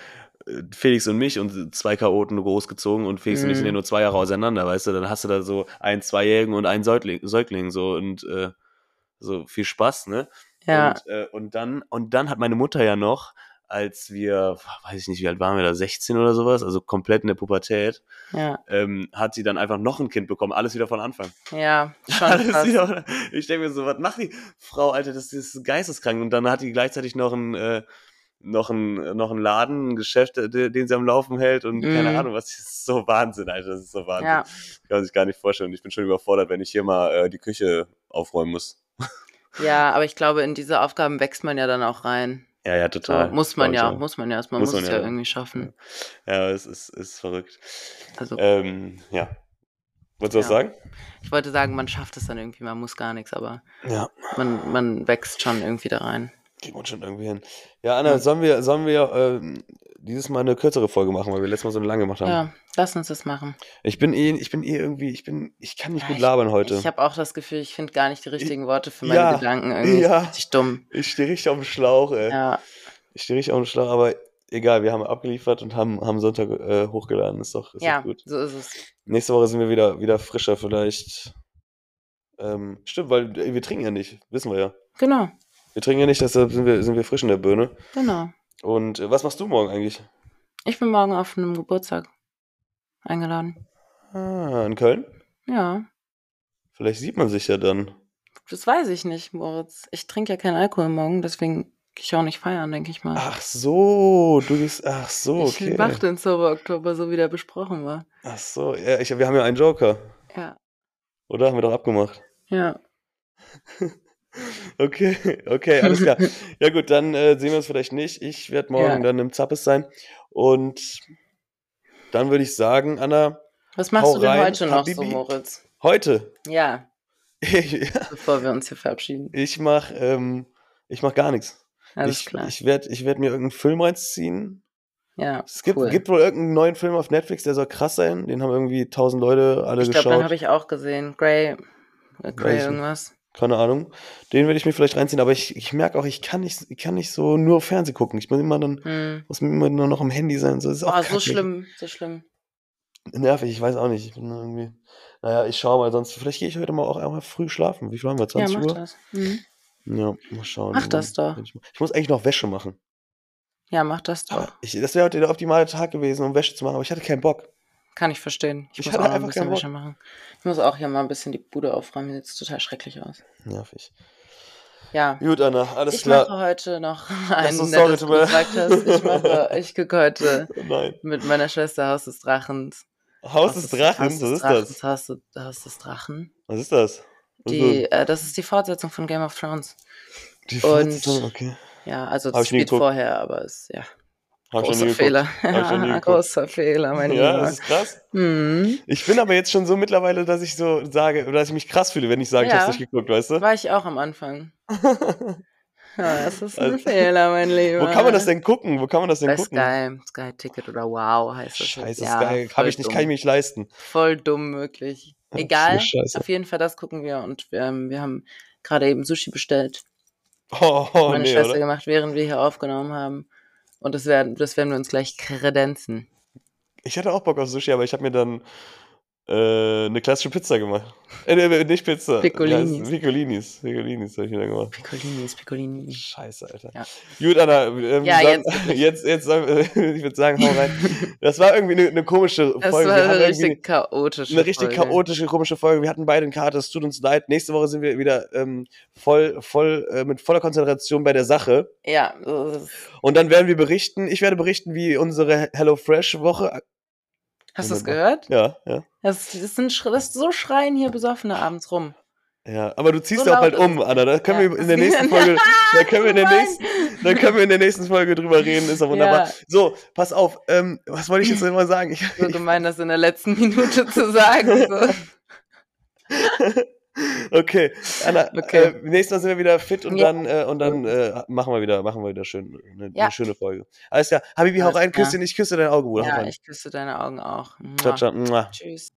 Felix und mich und zwei Chaoten großgezogen und Felix und ich sind ja Mhm. nur zwei Jahre auseinander, weißt du, dann hast du da so einen Zweijährigen und einen Säugling, Säugling so und äh, so viel Spaß, ne? Ja, Und, äh, und dann, und dann hat meine Mutter ja noch, als wir, weiß ich nicht, wie alt waren wir da, 16 oder sowas, also komplett in der Pubertät, ja, ähm, hat sie dann einfach noch ein Kind bekommen, alles wieder von Anfang. ja, [laughs] schon wieder, ich denke mir so, was macht die Frau, Alter, das ist geisteskrank. Und dann hat die gleichzeitig noch einen, äh, noch einen, noch einen Laden, ein Geschäft, äh, den sie am Laufen hält und keine Mhm. Ahnung, was das ist so Wahnsinn, Alter, das ist so Wahnsinn. Ja, Kann man sich gar nicht vorstellen. Ich bin schon überfordert, wenn ich hier mal äh, die Küche aufräumen muss. ja, aber ich glaube, in diese Aufgaben wächst man ja dann auch rein. Ja, ja, So, total. muss man ja, muss man ja, man Muss muss, man es ja. ja irgendwie schaffen. Ja, es ist, ist verrückt. Also Ähm, ja. Wolltest du was Ja. sagen? ich wollte sagen, man schafft es dann irgendwie, man muss gar nichts, aber Ja. man, man wächst schon irgendwie da rein. Wir uns schon irgendwie hin. Ja, Anna, sollen wir, sollen wir ähm, dieses Mal eine kürzere Folge machen, weil wir letztes Mal so eine lange gemacht haben? Ja, lass uns das machen. Ich bin eh, ich bin eh irgendwie, ich bin, ich kann nicht Ja, gut ich- labern heute. Ich habe auch das Gefühl, ich finde gar nicht die richtigen Worte für meine Ja, Gedanken. Irgendwie ja. ist richtig dumm. Ich stehe richtig auf dem Schlauch, ey. Ja, Ich stehe richtig auf dem Schlauch, aber egal, wir haben abgeliefert und haben, haben Sonntag äh, hochgeladen. Ist doch, ist ja, doch gut. so ist es. Nächste Woche sind wir wieder, wieder frischer, vielleicht. Ähm, stimmt, weil äh, wir trinken ja nicht, wissen wir ja. Genau, Wir trinken ja nicht, deshalb sind wir, sind wir frisch in der Birne. genau. Und äh, was machst du morgen eigentlich? Ich bin morgen auf einem Geburtstag eingeladen. Ah, in Köln? Ja, Vielleicht sieht man sich ja dann. das weiß ich nicht, Moritz. Ich trinke ja keinen Alkohol morgen, deswegen ich auch nicht feiern, denke ich mal. Ach so, du gehst. Ach so, okay. Ich mach den Sober Oktober, so wie der besprochen war. Ach so, ja, ich, wir haben ja einen Joker. Ja. Oder? Haben wir doch abgemacht. Ja. [laughs] Okay, [laughs] okay, alles klar. [laughs] ja gut, dann äh, sehen wir uns vielleicht nicht. Ich werde morgen Ja. dann im Zappes sein. Und dann würde ich sagen, Anna, Was machst du denn rein, heute noch so, Habibi. Moritz? heute, Ja, [laughs] ich, bevor wir uns hier verabschieden. ich mach, ähm, ich mach gar nichts. Alles ich klar. ich werde ich werd mir irgendeinen Film reinziehen. ja, Es gibt, cool. gibt wohl irgendeinen neuen Film auf Netflix, der soll krass sein. Den haben irgendwie tausend Leute alle ich glaube, den geschaut. habe ich auch gesehen. Grey, äh, Grey ich irgendwas. Keine Ahnung. Den werde ich mir vielleicht reinziehen, aber ich, ich merke auch, ich kann nicht, ich kann nicht so nur Fernsehen gucken. Ich muss immer dann, Hm. muss immer nur noch am Handy sein. So, das ist auch Oh, so schlimm, so schlimm. Nervig, ich weiß auch nicht. Ich bin irgendwie. Naja, ich schaue mal, sonst vielleicht gehe ich heute mal auch einmal früh schlafen. Wie viel haben wir? Ja, 20 mach Uhr? das. Mhm. Ja, mal schauen. Mach das doch. Ich, ich muss eigentlich noch Wäsche machen. Ja, mach das doch. Ich, das wäre heute der optimale Tag gewesen, um Wäsche zu machen, aber ich hatte keinen Bock. Kann ich verstehen. Ich, Ich muss auch noch ein bisschen. Wäsche machen. Ich muss auch hier mal ein bisschen die Bude aufräumen. Sieht total schrecklich aus. Nervig. Ja. Gut, Anna, alles Ich klar. mache heute noch [laughs] ein so, nettes, sorry, du gesagt hast. Ich mache, [laughs] ich gucke heute Nein. mit meiner Schwester Haus des Drachens. Haus des Drachens, Haus was des ist das? Drachens, Haus, des- Haus des Drachen. Was ist das? Was ist Die, äh, das ist die Fortsetzung von Game of Thrones. das? Die und- Fortsetzung? Okay. Ja, also das ich spielt vorher, aber ist ja ich großer. Fehler. Ich [laughs] geguckt. großer Fehler, mein Ja, Lieber. das ist krass. Hm. Ich bin aber jetzt schon so mittlerweile, dass ich so sage, oder dass ich mich krass fühle, wenn ich sage, ich Ja. hab's nicht geguckt, weißt du? War ich auch am Anfang. [laughs] Ja, das ist ein Also- Fehler, mein [laughs] Lieber. Wo kann man das denn gucken? Wo kann man das denn Bei gucken? Sky, Sky Ticket oder Wow heißt das. Scheiße, ja, Sky. voll Hab ich nicht, dumm. kann ich mir nicht leisten. Voll dumm möglich. Ja, Egal, auf jeden Fall das gucken wir und wir, ähm, wir haben gerade eben Sushi bestellt. Oh, oh Meine nee, Schwester oder? gemacht, während wir hier aufgenommen haben. Und das werden, das werden wir uns gleich kredenzen. Ich hatte auch Bock auf Sushi, aber ich habe mir dann äh, eine klassische Pizza gemacht. Äh, nee, nicht Pizza. Piccolinis. Ja, Piccolinis. Piccolinis habe ich dann gemacht. Piccolinis, Piccolini. Scheiße, Alter. Ja. Gut, Anna, ähm, Ja, dann- [laughs] jetzt jetzt, jetzt, [laughs] ich würde sagen, hau rein. Das war irgendwie eine, eine komische Das Folge. war Wir haben eine richtig chaotische eine richtig Folge. chaotische, komische Folge. Wir hatten beide einen Kater, es tut uns leid. Nächste Woche sind wir wieder ähm, voll, voll, äh, mit voller Konzentration bei der Sache. Ja. Und dann werden wir berichten, ich werde berichten, wie unsere HelloFresh-Woche. hast du es gehört? Ja, ja. Das, das, sind, das so schreien hier Besoffene abends rum. Ja, aber du ziehst So auch bald um. Anna. Da können Ja. wir in der nächsten Folge, [laughs] da können wir in der nächsten, da können wir in der nächsten Folge drüber reden. Ist doch wunderbar. Ja. So, pass auf. Ähm, was wollte ich jetzt mal sagen? Ich, So [laughs] gemein, das in der letzten Minute zu sagen. So. [laughs] okay, Anna. Okay. Äh, nächstes Mal sind wir wieder fit und Ja. dann äh, und dann äh, machen wir wieder, machen wir wieder schön eine, eine schöne Folge. Alles klar. Habibi, hau rein. klar. Küsschen, ich küsse dein Auge, Bruder. Ja, ich küsse deine Augen auch. Ciao, ciao. Mua. Tschüss.